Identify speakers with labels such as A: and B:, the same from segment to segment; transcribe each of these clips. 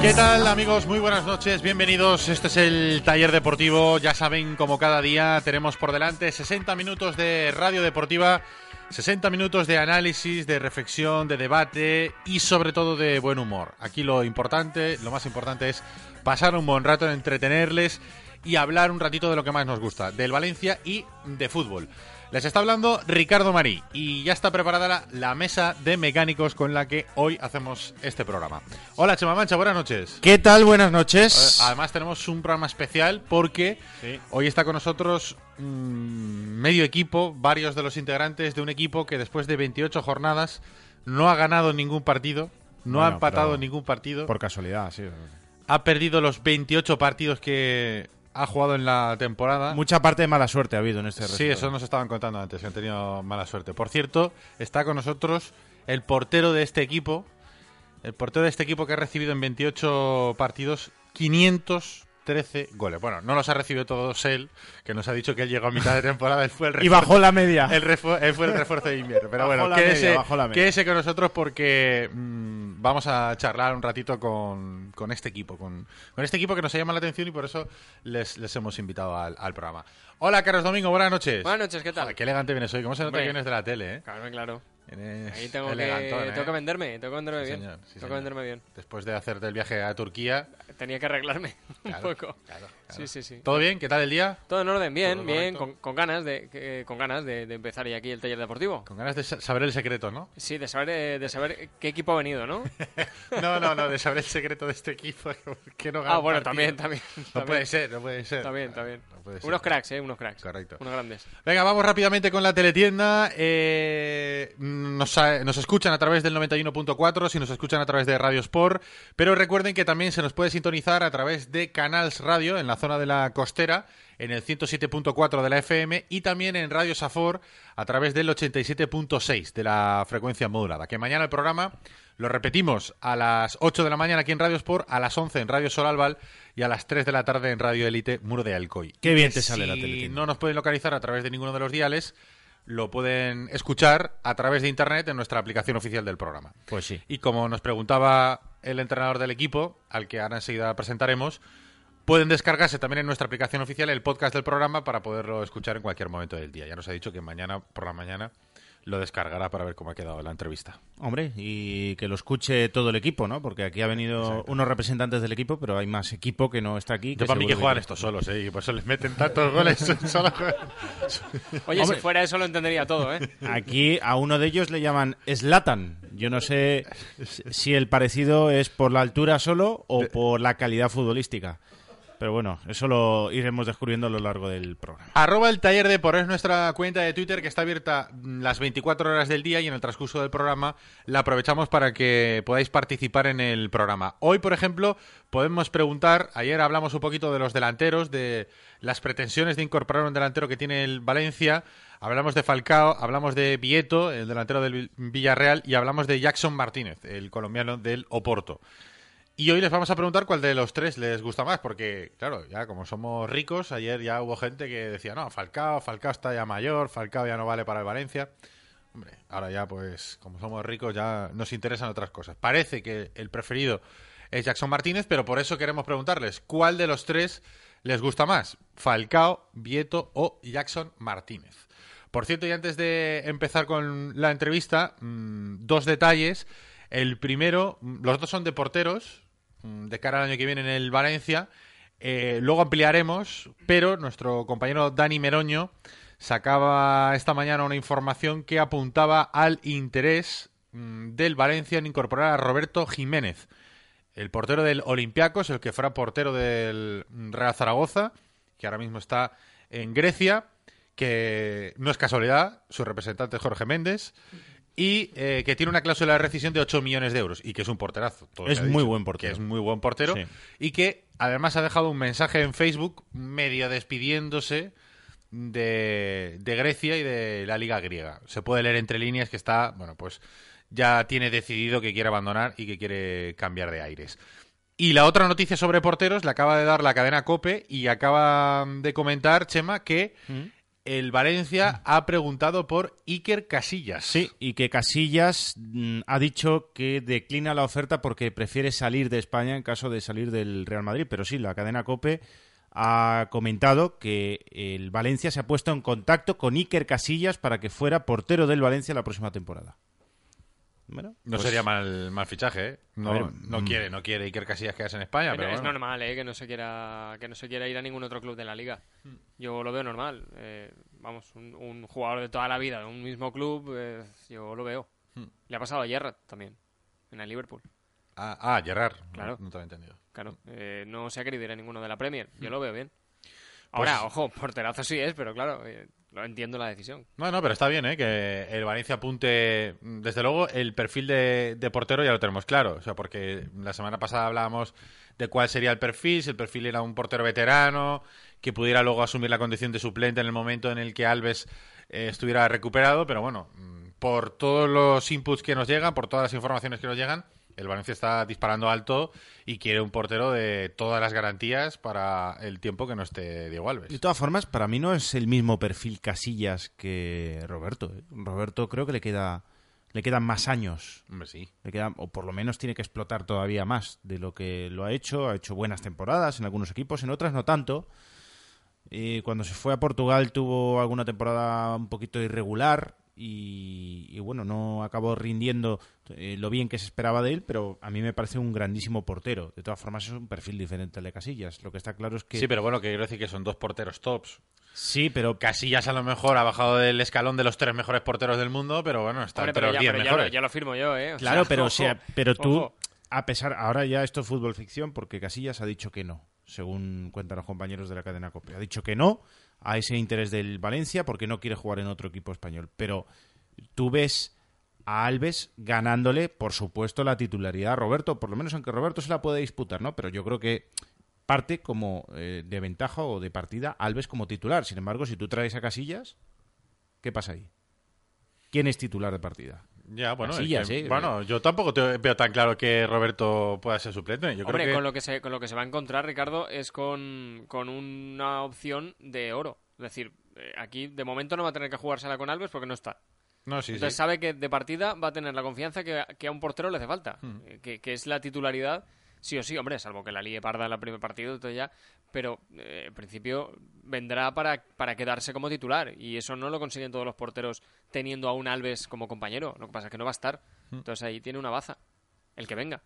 A: ¿Qué tal amigos? Muy buenas noches, bienvenidos. Este es el taller deportivo. Ya saben, como cada día tenemos por delante 60 minutos de radio deportiva, 60 minutos de análisis, de reflexión, de debate y sobre todo de buen humor. Aquí lo importante, lo más importante es pasar un buen rato, entretenerles y hablar un ratito de lo que más nos gusta, del Valencia y de fútbol. Les está hablando Ricardo Marí y ya está preparada la, la mesa de mecánicos con la que hoy hacemos este programa. Hola Chema Mancha, buenas noches.
B: ¿Qué tal? Buenas noches.
A: Eh, Además tenemos un programa especial porque hoy está con nosotros mm, medio equipo, varios de los integrantes de un equipo que después de 28 jornadas no ha ganado ningún partido, no ha empatado ningún partido,
B: Por casualidad, sí.
A: ha perdido los 28 partidos que ha jugado en la temporada.
B: Mucha parte de mala suerte ha habido en este
A: Sí,
B: resultado.
A: eso nos estaban contando antes, que han tenido mala suerte. Por cierto, está con nosotros el portero de este equipo, el portero de este equipo que ha recibido en 28 partidos 513 goles. Bueno, no los ha recibido todos él, que nos ha dicho que él llegó a mitad de temporada, él fue el
B: Y bajó la media.
A: el refu- él fue el refuerzo de invierno. Pero
B: Bajó
A: bueno,
B: la
A: quédese,
B: media, bajó la media.
A: quédese con nosotros porque mm, vamos a charlar un ratito con, con este equipo, con, con este equipo que nos llama la atención y por eso les, les hemos invitado al, al programa. Hola, Carlos Domingo, buenas noches.
C: Buenas noches, ¿qué tal?
A: Joder, qué elegante vienes hoy. ¿Cómo se nota que vienes de la tele, eh?
C: Claro, claro. Ahí tengo que,
A: ¿eh?
C: tengo que venderme, tengo que venderme
A: Sí,
C: bien.
A: señor, sí,
C: tengo que venderme bien.
A: Después de hacerte el viaje a Turquía.
C: Tenía que arreglarme
A: Claro,
C: un poco.
A: claro, claro.
C: Sí, sí, sí.
A: ¿Todo bien? ¿Qué tal el día?
C: Todo en orden, bien, bien, con, con ganas de que- con ganas de, de empezar ya aquí el taller deportivo.
A: Con ganas de sa- saber el secreto, ¿no?
C: Sí, de saber eh, de saber qué equipo ha venido, ¿no?
A: No, no, no, de saber el secreto de este equipo. Que no gana
C: ah, bueno, también, también.
A: No
C: también.
A: puede ser, no puede ser.
C: También, también.
A: No puede ser.
C: Unos cracks, eh, unos cracks.
A: Correcto.
C: Unos grandes.
A: Venga, vamos rápidamente con la teletienda. Eh, nos, nos escuchan a través del 91.4, si nos escuchan a través de Radio Sport, pero recuerden que también se nos puede sintonizar a través de Canals Radio en la zona de la costera, en el 107.4 de la FM y también en Radio Safor a través del 87.6 de la frecuencia modulada. Que mañana el programa lo repetimos a las 8 de la mañana aquí en Radio Sport, a las 11 en Radio Sol Albal y a las 3 de la tarde en Radio Elite Muro de Alcoy.
B: Qué bien te sale la teletienda.
A: no nos pueden localizar a través de ninguno de los diales, lo pueden escuchar a través de internet en nuestra aplicación oficial del programa.
B: Pues sí.
A: Y como nos preguntaba el entrenador del equipo, al que ahora enseguida presentaremos, pueden descargarse también en nuestra aplicación oficial el podcast del programa para poderlo escuchar en cualquier momento del día. Ya nos ha dicho que mañana por la mañana lo descargará para ver cómo ha quedado la entrevista.
B: Hombre, y que lo escuche todo el equipo, ¿no? Porque aquí ha venido
A: Exacto.
B: unos representantes del equipo, pero hay más equipo que no está aquí.
A: Yo para mí que juegan estos solos, ¿eh? Y por eso les meten tantos goles. solo
C: Oye,
B: Hombre.
C: si fuera eso lo entendería todo, ¿eh?
B: Aquí a uno de ellos le llaman Slatan. Yo no sé si el parecido es por la altura solo o por la calidad futbolística. Pero bueno, eso lo iremos descubriendo a lo largo del programa.
A: Arroba el taller de por es nuestra cuenta de Twitter que está abierta las 24 horas del día y en el transcurso del programa la aprovechamos para que podáis participar en el programa. Hoy, por ejemplo, podemos preguntar, ayer hablamos un poquito de los delanteros, de las pretensiones de incorporar un delantero que tiene el Valencia, hablamos de Falcao, hablamos de Vieto, el delantero del Villarreal, y hablamos de Jackson Martínez, el colombiano del Oporto. Y hoy les vamos a preguntar cuál de los tres les gusta más, porque, claro, ya como somos ricos, ayer ya hubo gente que decía, no, Falcao, Falcao está ya mayor, Falcao ya no vale para el Valencia. Hombre, ahora ya, pues, como somos ricos, ya nos interesan otras cosas. Parece que el preferido es Jackson Martínez, pero por eso queremos preguntarles, ¿cuál de los tres les gusta más? ¿Falcao, Vieto o Jackson Martínez? Por cierto, y antes de empezar con la entrevista, mmm, dos detalles. El primero, los dos son de porteros, mm, de cara al año que viene en el Valencia. Eh, luego ampliaremos, pero nuestro compañero Dani Meroño sacaba esta mañana una información que apuntaba al interés mmm, del Valencia en incorporar a Roberto Jiménez, el portero del Olympiacos, el que fuera portero del Real Zaragoza, que ahora mismo está en Grecia, que no es casualidad, su representante es Jorge Méndez y eh, que tiene una cláusula de rescisión de 8 millones de euros y que es un porterazo.
B: es muy buen portero.
A: Que es muy buen portero
B: Sí.
A: y que además ha dejado un mensaje en Facebook medio despidiéndose de, de Grecia y de la liga griega. Se puede leer entre líneas que está, bueno, pues ya tiene decidido que quiere abandonar y que quiere cambiar de aires. Y la otra noticia sobre porteros la acaba de dar la cadena Cope y acaba de comentar, Chema, que el Valencia ha preguntado por Iker Casillas.
B: Sí, y que Casillas mm, ha dicho que declina la oferta porque prefiere salir de España en caso de salir del Real Madrid. Pero sí, la cadena Cope ha comentado que el Valencia se ha puesto en contacto con Iker Casillas para que fuera portero del Valencia la próxima temporada. Bueno,
A: No
B: pues-
A: sería mal, mal fichaje, ¿eh? No,
B: ver,
A: no
B: mm.
A: quiere, no quiere Iker Casillas quedarse en España, pero
C: es
A: bueno.
C: normal, ¿eh? Que no se quiera que no se quiera ir a ningún otro club de la liga.
A: Hmm.
C: Yo lo veo normal. eh, vamos, un, un jugador de toda la vida de un mismo club, eh, yo lo veo.
A: Hmm.
C: Le ha pasado a Gerrard también, en el Liverpool.
A: Ah, ah, Gerard.
C: Claro.
A: No, no te lo he entendido.
C: Claro, eh, no se ha querido ir a ninguno de la Premier. Yo
A: Hmm.
C: lo veo bien.
A: Pues
C: Ahora, ojo, porterazo sí es, pero claro, lo entiendo la decisión.
A: No, no, pero está bien, ¿eh? Que el Valencia apunte. Desde luego, el perfil de, de portero ya lo tenemos claro. O sea, porque la semana pasada hablábamos de cuál sería el perfil, si el perfil era un portero veterano, que pudiera luego asumir la condición de suplente en el momento en el que Alves eh, estuviera recuperado. Pero bueno, mm, por todos los inputs que nos llegan, por todas las informaciones que nos llegan, el Valencia está disparando alto y quiere un portero de todas las garantías para el tiempo que no esté Diego Alves.
B: De todas formas, para mí no es el mismo perfil Casillas que Roberto. ¿eh? Roberto creo que le queda le quedan más años.
A: Hombre, sí.
B: Le queda, o por lo menos tiene que explotar todavía más de lo que lo ha hecho. Ha hecho buenas temporadas en algunos equipos, en otras no tanto. Y cuando se fue a Portugal tuvo alguna temporada un poquito irregular y, y bueno, no acabó rindiendo eh, lo bien que se esperaba de él, pero a mí me parece un grandísimo portero. De todas formas es un perfil diferente al de Casillas. Lo que está claro es que...
A: Sí, pero bueno, que quiero decir que son dos porteros tops.
B: Sí, pero
A: Casillas a lo mejor ha bajado del escalón de los tres mejores porteros del mundo, pero bueno, está
C: Hombre,
A: entre
C: pero
A: los
C: ya,
A: diez
C: pero ya,
A: mejores.
C: lo, ya lo firmo yo, ¿eh? O
B: Claro,
C: sea,
B: pero, o
C: ojo,
B: sea, pero tú,
C: ojo.
B: a pesar, ahora ya esto es fútbol ficción porque Casillas ha dicho que no, según cuentan los compañeros de la cadena COPE. Ha dicho que no a ese interés del Valencia porque no quiere jugar en otro equipo español. Pero tú ves a Alves ganándole, por supuesto, la titularidad a Roberto, por lo menos aunque Roberto se la puede disputar, ¿no? Pero yo creo que parte como eh, de ventaja o de partida Alves como titular. Sin embargo, si tú traes a Casillas, ¿qué pasa ahí? ¿Quién es titular de partida?
A: Ya, bueno, que-
B: ¿eh?
A: bueno, yo tampoco te veo tan claro que Roberto pueda ser suplente. Yo
C: Hombre,
A: creo que
C: con, lo que se, con lo que se va a encontrar, Ricardo, es con, con una opción de oro. Es decir, eh, aquí de momento no va a tener que jugársela con Alves porque no está.
A: no, sí,
C: Entonces
A: sí.
C: sabe que de partida va a tener la confianza que, que a un portero le hace falta.
A: Hmm.
C: eh, Que, que es la titularidad, sí o sí, hombre, salvo que la líe parda en el primer partido, entonces ya. Pero eh, en principio vendrá para, para quedarse como titular. Y eso no lo consiguen todos los porteros teniendo a un Alves como compañero. Lo que pasa es que no va a estar.
A: Hmm.
C: Entonces ahí tiene una baza. El que venga.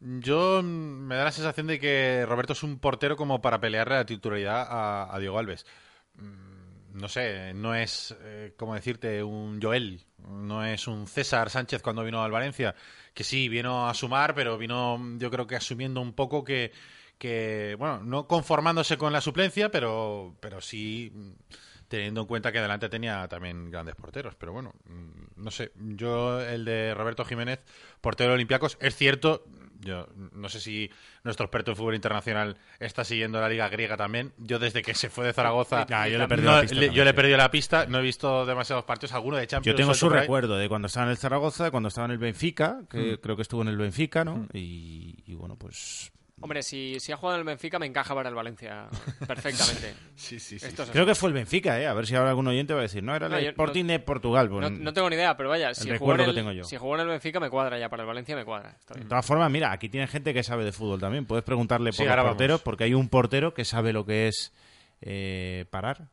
A: Yo mm, me da la sensación de que Roberto es un portero como para pelearle la titularidad a, a Diego Alves. Mm, No sé, no es, eh, como decirte, un Joel, no es un César Sánchez cuando vino al Valencia, que sí, vino a sumar, pero vino yo creo que asumiendo un poco que, que bueno, no conformándose con la suplencia, pero, pero sí mm, teniendo en cuenta que adelante tenía también grandes porteros. Pero bueno, mm, no sé, yo el de Roberto Jiménez, portero de Olympiacos, es cierto, Yo no sé si nuestro experto en fútbol internacional está siguiendo la liga griega también. Yo desde que se fue de Zaragoza,
B: Ya, yo le
A: no,
B: perdido la pista
A: le-
B: también,
A: yo le he perdido la pista. No he visto demasiados partidos, alguno de Champions.
B: Yo tengo su recuerdo de cuando estaba en el Zaragoza, cuando estaba en el Benfica, que
A: Mm.
B: creo que estuvo en el Benfica, ¿no? Y, y bueno, pues
C: Hombre, si, si ha jugado en el Benfica, me encaja para el Valencia perfectamente.
A: Sí, sí, sí.
C: Esto es
B: creo
C: así.
B: que fue el Benfica, ¿eh? A ver si ahora algún oyente va a decir, no, era el
C: No, yo no-
B: Sporting de Portugal. pues,
C: No, no tengo ni idea, pero vaya, si jugó,
B: que
C: el,
B: tengo yo.
C: si jugó en el Benfica me cuadra ya, para el Valencia me cuadra. Está bien.
B: De todas formas, mira, aquí tiene gente que sabe de fútbol también. Puedes preguntarle por
A: Sí,
B: los
A: vamos.
B: porteros, porque hay un portero que sabe lo que es eh, parar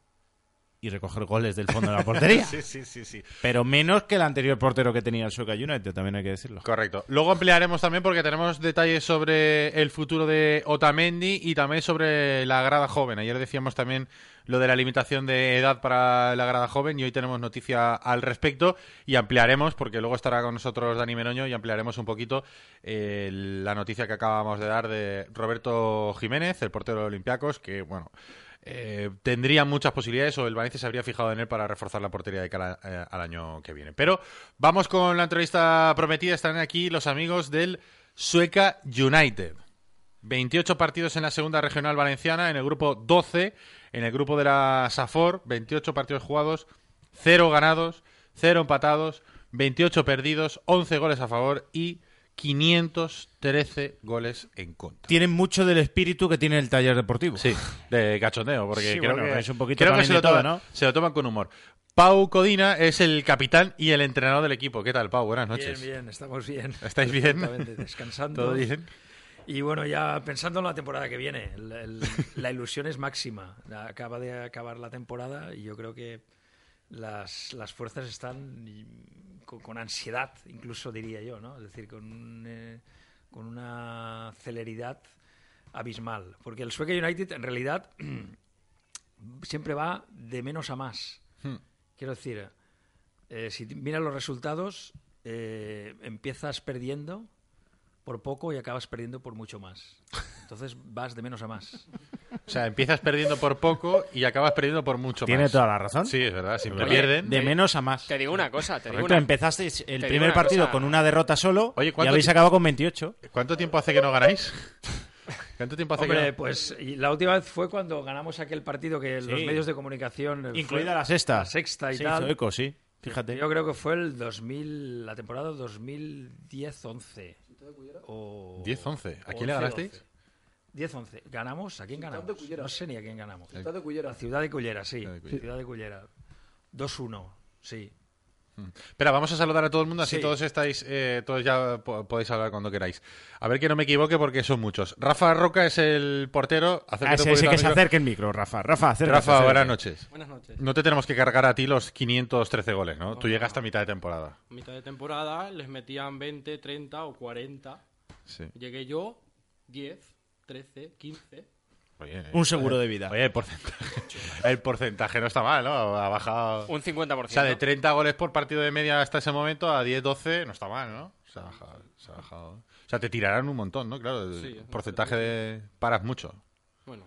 B: y recoger goles del fondo de la portería.
A: Sí, sí, sí, sí.
B: Pero menos que el anterior portero que tenía el Sueca United, también hay que decirlo.
A: Correcto. Luego ampliaremos también porque tenemos detalles sobre el futuro de Otamendi y también sobre la grada joven. Ayer decíamos también lo de la limitación de edad para la grada joven y hoy tenemos noticia al respecto y ampliaremos porque luego estará con nosotros Dani Meroño y ampliaremos un poquito eh, la noticia que acabamos de dar de Roberto Jiménez, el portero de Olympiacos, que bueno, eh, tendría muchas posibilidades o el Valencia se habría fijado en él para reforzar la portería de cara eh, al año que viene. Pero vamos con la entrevista prometida. Están aquí los amigos del Sueca United. 28 partidos en la segunda regional valenciana, en el grupo 12, en el grupo de la Safor, 28 partidos jugados, 0 ganados, 0 empatados, 28 perdidos, 11 goles a favor y 513 goles en contra.
B: Tienen mucho del espíritu que tiene el taller deportivo.
A: Sí, de cachondeo, porque
B: Sí,
A: creo
B: bueno,
A: que,
B: es un poquito
A: creo que se, lo
B: todo,
A: toman,
B: ¿no?
A: se lo toman con humor. Pau Codina es el capitán y el entrenador del equipo. ¿Qué tal, Pau? Buenas noches.
D: Bien, bien, estamos bien.
A: ¿Estáis bien?
D: Descansando.
A: ¿Todo bien?
D: Y bueno, ya pensando en la temporada que viene, el- el- la ilusión es máxima. Acaba de acabar la temporada y yo creo que las, las fuerzas están con, con ansiedad, incluso diría yo, ¿no? Es decir, con, un, eh, con una celeridad abismal. Porque el Sueca United, en realidad, siempre va de menos a más.
A: Hmm.
D: Quiero decir, eh, si miras los resultados, eh, empiezas perdiendo por poco y acabas perdiendo por mucho más. Entonces vas de menos a más.
A: O sea, empiezas perdiendo por poco y acabas perdiendo por mucho
B: Tiene
A: más.
B: toda la razón.
A: Sí, es verdad. Siempre
C: Oye,
A: pierden.
B: De menos a más.
C: Te digo una cosa, te digo
B: Correcto,
C: una...
B: empezasteis el primer partido
C: cosa.
B: con una derrota solo
A: Oye,
B: y
A: ¿cuánto
B: habéis acabado con 28.
A: ¿Cuánto tiempo hace que no ganáis? ¿Cuánto tiempo hace que
D: Hombre,
A: no?
D: pues y la última vez fue cuando ganamos aquel partido que los
B: Sí.
D: medios de comunicación...
B: Incluida
D: fue
B: la sexta.
D: La sexta y
B: Se
D: tal.
B: eco, sí. Fíjate.
D: Yo creo que fue el 2000, la temporada 2010-11. O...
A: 10-11. ¿A quién le
D: 11-12.
A: ganasteis?
D: 10-11. ¿Ganamos? ¿A quién ganamos?
E: de Cullera.
D: No sé ni a quién ganamos.
E: Ciudad de Cullera.
D: La ciudad de Cullera, sí.
A: Ciudad de Cullera.
D: Ciudad de Cullera. 2-1, sí.
A: Espera, vamos a saludar a todo el mundo, así
D: Sí.
A: todos estáis, eh, todos ya po- podéis hablar cuando queráis. A ver que no me equivoque porque son muchos. Rafa Roca es el portero.
B: Ah,
A: Acércate
B: ese, ese que se acerque el micro, Rafa. Rafa, acércate.
A: Rafa,
B: acércate.
A: buenas noches.
F: Buenas noches.
A: No te tenemos que cargar a ti los 513 goles, ¿no? Tú
F: no,
A: llegas
F: no.
A: a mitad de temporada.
F: A mitad de temporada les metían 20, 30 o 40.
A: Sí.
F: Llegué yo 10, 13, 15.
A: Oye, eh,
B: Un seguro de vida.
A: Oye, el porcentaje, el porcentaje no está mal, ¿no? Ha bajado.
C: Un 50%.
A: O sea, de 30 goles por partido de media hasta ese momento a 10, 12, no está mal, ¿no? Se ha bajado. Se ha bajado. O sea, te tirarán un montón, ¿no? Claro, el
F: Sí,
A: porcentaje de. Paras mucho.
F: Bueno,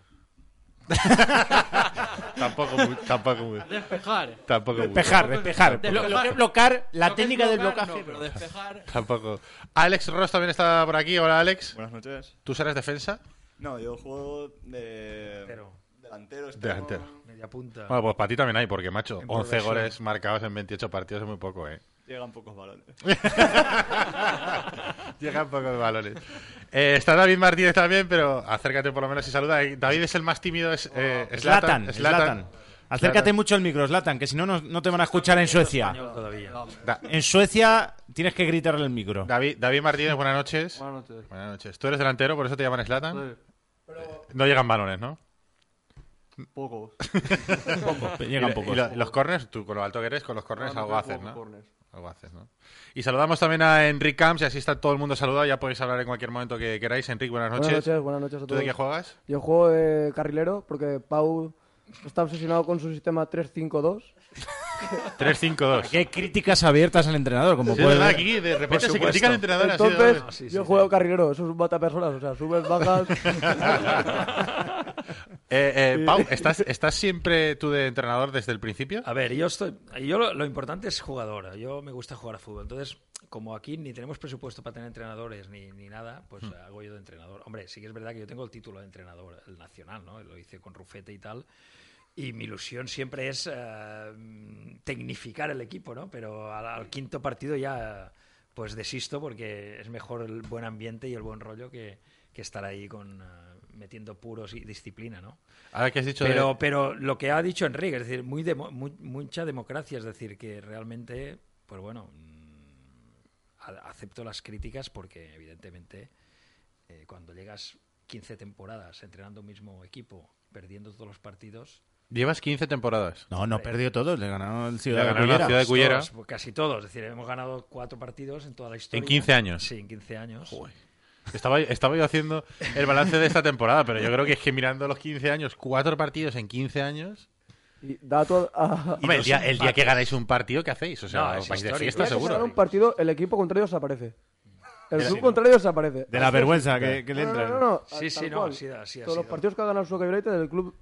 A: Tampoco muy. Tampoco muy.
F: despejar.
A: Tampoco muy.
B: Despejar, despejar.
F: Despejar.
B: Lo, lo que es blocar, la
F: Lo que es
B: técnica del
F: bloquear,
B: blocaje.
F: no, pero despejar.
A: Tampoco. Alex Ross también está por aquí. Hola, Alex.
G: Buenas noches.
A: ¿Tú serás defensa?
G: No, yo juego de
D: Pero
G: delantero. extremo.
A: Delantero.
D: media punta.
A: Bueno, pues para ti también hay, porque, macho,
D: En
A: 11
D: progresión.
A: goles marcados en 28 partidos es muy poco, ¿eh?
G: Llegan pocos balones.
A: Llegan pocos balones. Eh, está David Martínez también, pero acércate por lo menos y saluda. Eh, David es el más tímido, es eh,
B: Zlatan,
A: Zlatan.
B: Zlatan. Acércate mucho al micro, Zlatan, que si no, no no te van a escuchar en Suecia. En Suecia tienes que gritarle el micro.
A: David, David Martínez, buenas noches.
E: Buenas noches.
A: Buenas noches. Tú eres delantero, por eso te llaman Zlatan.
E: Sí.
A: No llegan balones, ¿no?
G: Pocos.
B: Llegan
A: y,
B: pocos.
A: y lo- y los corners, tú con lo alto que eres, con los corners
E: Ah,
A: algo
E: no
A: haces, ¿no?
E: corners.
A: Algo haces, ¿no? Y saludamos también a Enric Camps, y así está todo el mundo saludado. Ya podéis hablar en cualquier momento que queráis. Enric, buenas noches.
E: Buenas noches, buenas noches a
A: ¿Tú
E: todos.
A: de qué juegas?
E: Yo juego de carrilero porque Pau está obsesionado con su sistema 3-5-2.
A: 3-5-2.
B: Aquí hay críticas abiertas al entrenador, como
A: Sí, es
B: puedes
A: verdad,
B: ver.
A: aquí de repente se critica al entrenador así de
E: Entonces,
A: golpe.
D: sí, sí,
E: yo juego carrilero, eso es un mata personas, o sea, subes, bajas.
A: Eh, eh, Pau, ¿estás, ¿estás siempre tú de entrenador desde el principio?
D: A ver, yo estoy. Yo lo, lo importante es jugador. Yo me gusta jugar a fútbol. Entonces, como aquí ni tenemos presupuesto para tener entrenadores ni, ni nada, pues
A: Hmm.
D: hago yo de entrenador. Hombre, sí que es verdad que yo tengo el título de entrenador, el nacional, ¿no? Lo hice con Rufete y tal. Y mi ilusión siempre es eh, tecnificar el equipo, ¿no? Pero al, al quinto partido ya pues desisto porque es mejor el buen ambiente y el buen rollo que, que estar ahí con eh, metiendo puros y disciplina, ¿no?
A: Ahora que has dicho de-
D: Pero, pero lo que ha dicho Enrique, es decir, muy demo- muy- mucha democracia, es decir, que realmente, pues bueno, mm, acepto las críticas porque evidentemente eh, cuando llegas 15 temporadas entrenando un mismo equipo, perdiendo todos los partidos,
A: Llevas 15 temporadas.
B: No, no perdió todos, le ganaron el
A: Le
B: Ciudad de Cullera.
A: la Ciudad de Cullera.
D: todos, casi todos, es decir, hemos ganado cuatro partidos en toda la historia.
A: 15 años.
D: Sí, en 15 años.
A: Estaba, estaba yo haciendo el balance de esta temporada, pero yo creo que es que mirando los 15 años, cuatro partidos en 15 años.
E: Y dato a...
A: Hombre, el día, el día que ganáis un partido, ¿qué hacéis? O sea,
D: No,
A: vais de fiesta
E: Día que se
A: seguro.
E: gana un partido, el equipo contrario desaparece. El club contrario desaparece.
B: De la vergüenza que, que le
E: No, no,
B: entra.
E: no, no,
D: Sí, sí, no, ha
E: Todos los partidos que ha ganado Soccer United, el club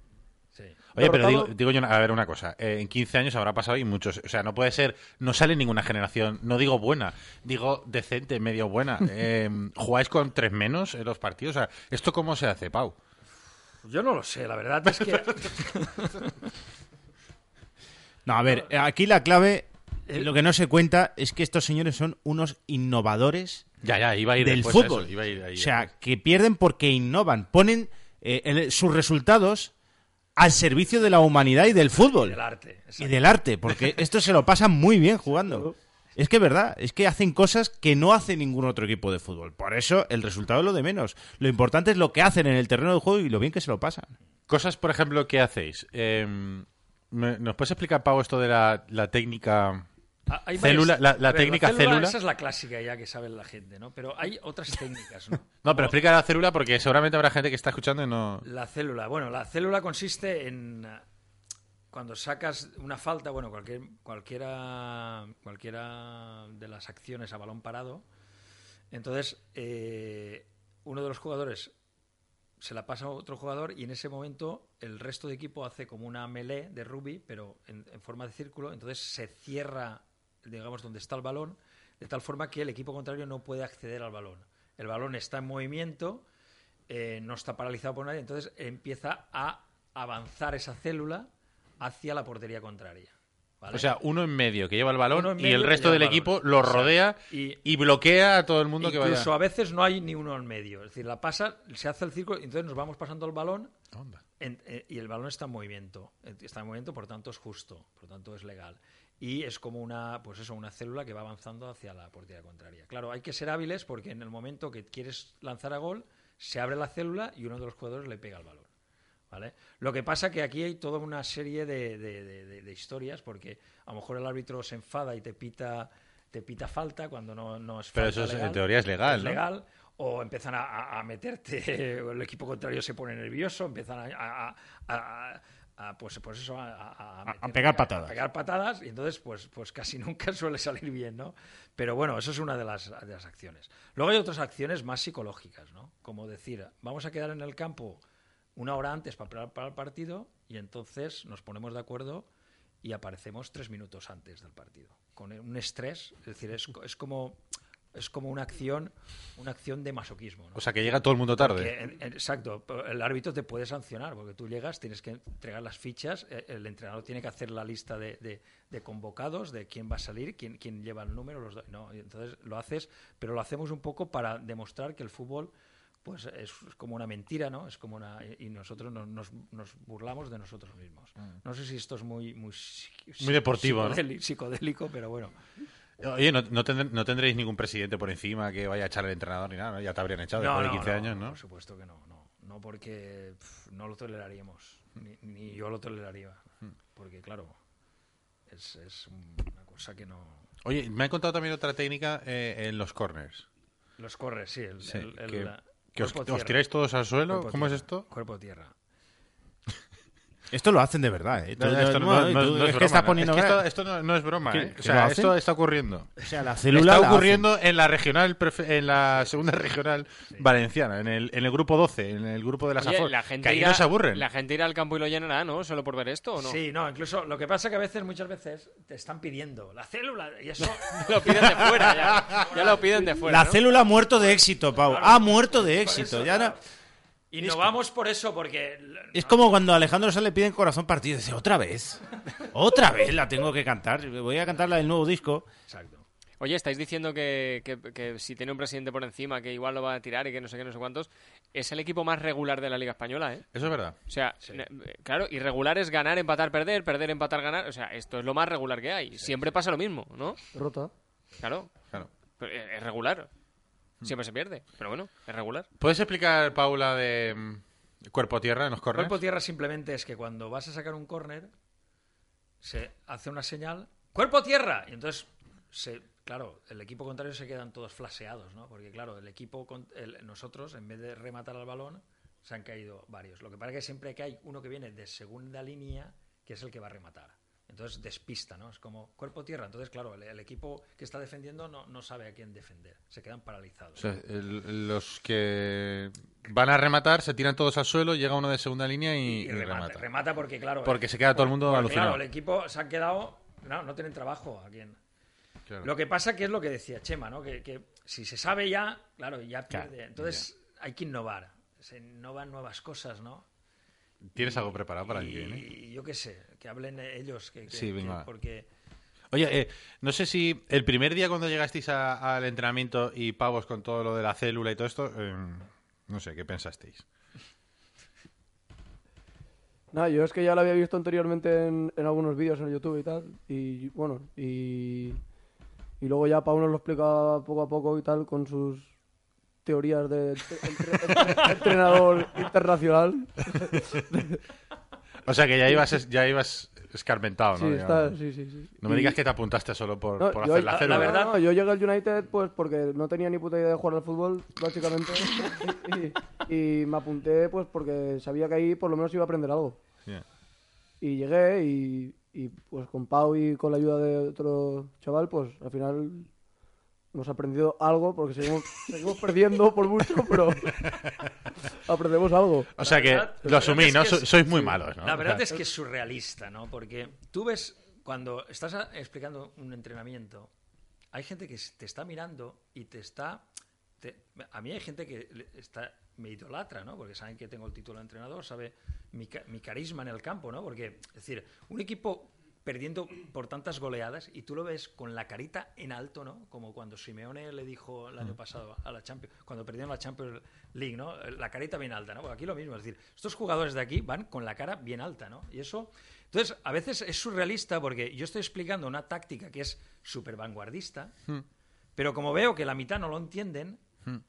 D: Sí.
A: Oye, pero digo, digo yo, una- a ver una cosa. eh, en 15 años habrá pasado y muchos. O sea, no puede ser. No sale ninguna generación. No digo buena, digo decente, medio buena. Eh, ¿Jugáis con tres menos en los partidos? O sea, ¿esto cómo se hace, Pau?
D: Yo no lo sé, la verdad es que
B: No, a ver, aquí la clave, lo que no se cuenta es que estos señores son unos innovadores
A: Ya, ya, iba a ir
B: del
A: a
B: fútbol.
A: eso, iba a ir ahí
B: o sea,
A: después.
B: que pierden porque innovan, ponen eh, el- sus resultados al servicio de la humanidad y del fútbol.
D: del arte.
B: y del arte, porque esto se lo pasan muy bien jugando. Es que es verdad, es que hacen cosas que no hace ningún otro equipo de fútbol. Por eso el resultado es lo de menos. Lo importante es lo que hacen en el terreno de juego y lo bien que se lo pasan.
A: Cosas, por ejemplo, que hacéis. Eh, me- ¿Nos puedes explicar, Pau, esto de la, la técnica
D: hay
A: Célula-
D: varias-
A: la- la
D: ver,
A: técnica célula-
D: Esa es la clásica ya que sabe la gente, ¿no? Pero hay otras técnicas, ¿no?
A: No, pero explica la célula porque seguramente habrá gente que está escuchando y no.
D: La célula. Bueno, la célula consiste en eh, cuando sacas una falta, bueno, cualquier, cualquiera, cualquiera de las acciones a balón parado, entonces eh, uno de los jugadores se la pasa a otro jugador y en ese momento el resto de equipo hace como una melee de rugby, pero en, en forma de círculo, entonces se cierra, digamos, donde está el balón, de tal forma que el equipo contrario no puede acceder al balón. El balón está en movimiento, eh, no está paralizado por nadie, entonces empieza a avanzar esa célula hacia la portería contraria. ¿vale?
A: O sea, uno en medio que lleva el balón y el resto del
D: el
A: equipo lo rodea
D: Y-
A: y, bloquea a todo el mundo que vaya.
D: Incluso a veces no hay ni uno en medio. Es decir, la pasa, se hace el círculo entonces nos vamos pasando el balón en- eh, y el balón está en movimiento. Eh, Está en movimiento, por tanto es justo, por tanto es legal. Y es como una, pues eso, una célula que va avanzando hacia la portería contraria. Claro, hay que ser hábiles porque en el momento que quieres lanzar a gol, se abre la célula y uno de los jugadores le pega el balón. ¿Vale? Lo que pasa que aquí hay toda una serie de, de- de- de- de historias porque a lo mejor el árbitro se enfada y te pita te pita falta cuando no, no es
A: Pero
D: falta
A: eso es- en
D: legal.
A: teoría es legal,
D: legal o empiezan a, a- meterte el equipo contrario se pone nervioso empiezan a, a- a- a- pues, pues eso a, a- a meter-
B: pegar patadas.
D: a pegar patadas y entonces pues pues casi nunca suele salir bien no pero bueno eso es una de las, de las acciones. Luego hay otras acciones más psicológicas no como decir vamos a quedar en el campo una hora antes para preparar para el partido y entonces nos ponemos de acuerdo y aparecemos tres minutos antes del partido con un estrés es decir es, es como es como una acción una acción de masoquismo ¿no?
A: O sea, que llega todo el mundo tarde.
D: Porque, exacto, el árbitro te puede sancionar porque tú llegas, tienes que entregar las fichas, eh, el entrenador tiene que hacer la lista de, de- de convocados, de quién va a salir, quién, quién lleva el número, los no, entonces lo haces, pero lo hacemos un poco para demostrar que el fútbol pues es como una mentira, ¿no? Es como una y nosotros nos, nos- nos burlamos de nosotros mismos. No sé si esto es muy muy,
A: Muy deportivo,
D: psicodélico, pero bueno.
A: Oye, no, no, tendré- no tendréis ningún presidente por encima que vaya a echar al entrenador ni nada, ¿no? Ya te habrían echado después de 15 años, ¿no?
D: Por supuesto que no, no, no porque no lo toleraríamos, ni, ni yo lo toleraría,
A: Hmm.
D: porque claro, es, es una cosa que no...
A: Oye, me han contado también otra técnica eh, en los corners.
D: Los corres, sí, el,
A: Sí,
D: el- el-
A: que- os, tiráis todos al suelo.
D: Cuerpo
A: ¿Cómo es esto?
D: Cuerpo tierra.
B: Esto lo hacen de verdad, ¿eh?
A: No, esto no, es
B: es que
A: ¿no?
B: poniendo...
A: Es que esto, no, es broma,
B: ¿Que-
A: ¿eh? O sea, esto está ocurriendo.
B: O sea, la célula
A: está
B: la
A: ocurriendo en la regional en la segunda regional valenciana, en el, en el grupo 12, en el grupo de las
C: Oye,
A: AFOR.
C: la gente
A: que ahí
C: irá-
A: no se aburren.
C: La gente irá al campo y lo llenará, ¿no? Solo por ver esto, ¿o no?
D: Sí, no, incluso lo que pasa que a veces, muchas veces, te están pidiendo la célula y eso.
C: lo piden de fuera, ya. Ya lo piden de fuera.
B: La
C: ¿no?
B: célula ha muerto de éxito, Pau. Ha muerto de éxito. Ya no-
D: Y no vamos por eso, porque.
B: Es como cuando a Alejandro Sanz le piden corazón partido. Dice, ¿otra vez? ¿Otra vez la tengo que cantar? Voy a cantar la del nuevo disco.
D: Exacto.
C: Oye, estáis diciendo que, que- que si tiene un presidente por encima, que igual lo va a tirar y que no sé qué, no sé cuántos. Es el equipo más regular de la Liga Española, ¿eh?
A: Eso es verdad.
C: O sea, ne- claro, irregular es ganar, empatar, perder, perder, empatar, ganar. O sea, esto es lo más regular que hay. Siempre pasa lo mismo, ¿no?
E: Derrota.
C: Claro.
A: Claro.
C: Pero es es regular. Siempre se pierde. Pero bueno, es regular.
A: ¿Puedes explicar, Paula, de mm, cuerpo tierra en los corners?
D: Cuerpo tierra simplemente es que cuando vas a sacar un córner, se hace una señal, ¡cuerpo tierra! Y entonces, se, claro, el equipo contrario se quedan todos flaseados, ¿no? Porque, claro, el equipo, con- el- nosotros, en vez de rematar al balón, se han caído varios. Lo que pasa es que siempre que hay uno que viene de segunda línea, que es el que va a rematar. Entonces despista, ¿no? Es como cuerpo tierra. Entonces, claro, el, el equipo que está defendiendo no, no sabe a quién defender. Se quedan paralizados.
A: O sea, el- los que van a rematar se tiran todos al suelo, llega uno de segunda línea y,
D: y
A: y
D: remata,
A: remata.
D: remata porque, claro.
A: Porque se queda todo el mundo
D: porque,
A: alucinado.
D: Claro, el equipo se han quedado. No, no tienen trabajo en-
A: Claro.
D: Lo que pasa que es lo que decía Chema, ¿no? Que, que si se sabe ya, claro, ya
A: Claro,
D: pierde. Entonces hay que innovar. Se innovan nuevas cosas, ¿no?
A: ¿Tienes algo preparado para el que viene?
D: y yo qué sé, que hablen ellos. Que, que-
A: Sí, venga.
D: que- porque
A: Oye, eh, no sé si el primer día cuando llegasteis a- al entrenamiento y pavos con todo lo de la célula y todo esto, eh, no sé, ¿qué pensasteis?
E: Nada, yo es que ya lo había visto anteriormente en, en algunos vídeos en YouTube y tal. Y bueno, y, y luego ya Pau nos lo explica poco a poco y tal con sus teorías de entre- entre- entrenador internacional.
A: O sea que ya ibas, ya ibas escarmentado, ¿no?
E: Sí, está, sí, sí, sí.
A: No me
E: Y-
A: digas que te apuntaste solo por,
E: No,
A: por
E: yo-
A: hacer la
E: la-
A: célula.
D: la verdad-
E: No, yo llegué al United pues porque no tenía ni puta idea de jugar al fútbol, básicamente. y, y me apunté pues porque sabía que ahí por lo menos iba a aprender algo.
A: Sí.
E: Y llegué y, y, pues con Pau y con la ayuda de otro chaval, pues al final hemos aprendido algo porque seguimos, seguimos perdiendo por mucho, pero aprendemos algo.
A: O sea que
D: verdad-
A: lo asumí, ¿no?
D: es que
A: So-
D: es-
A: sois muy malos, ¿no?
D: La
A: O
D: verdad
A: sea,
D: es que es surrealista, ¿no? Porque tú ves, cuando estás explicando un entrenamiento, hay gente que te está mirando y te está... te- a mí hay gente que está, me idolatra, ¿no? Porque saben que tengo el título de entrenador, sabe mi carisma en el campo, ¿no? Porque, es decir, un equipo perdiendo por tantas goleadas y tú lo ves con la carita en alto, ¿no? Como cuando Simeone le dijo el
A: Mm.
D: año pasado a la Champions, cuando perdieron la Champions League, ¿no? La carita bien alta, ¿no? Pues aquí lo mismo, es decir, estos jugadores de aquí van con la cara bien alta, ¿no? Y eso, entonces, a veces es surrealista porque yo estoy explicando una táctica que es súper vanguardista,
A: Hmm.
D: pero como veo que la mitad no lo entienden,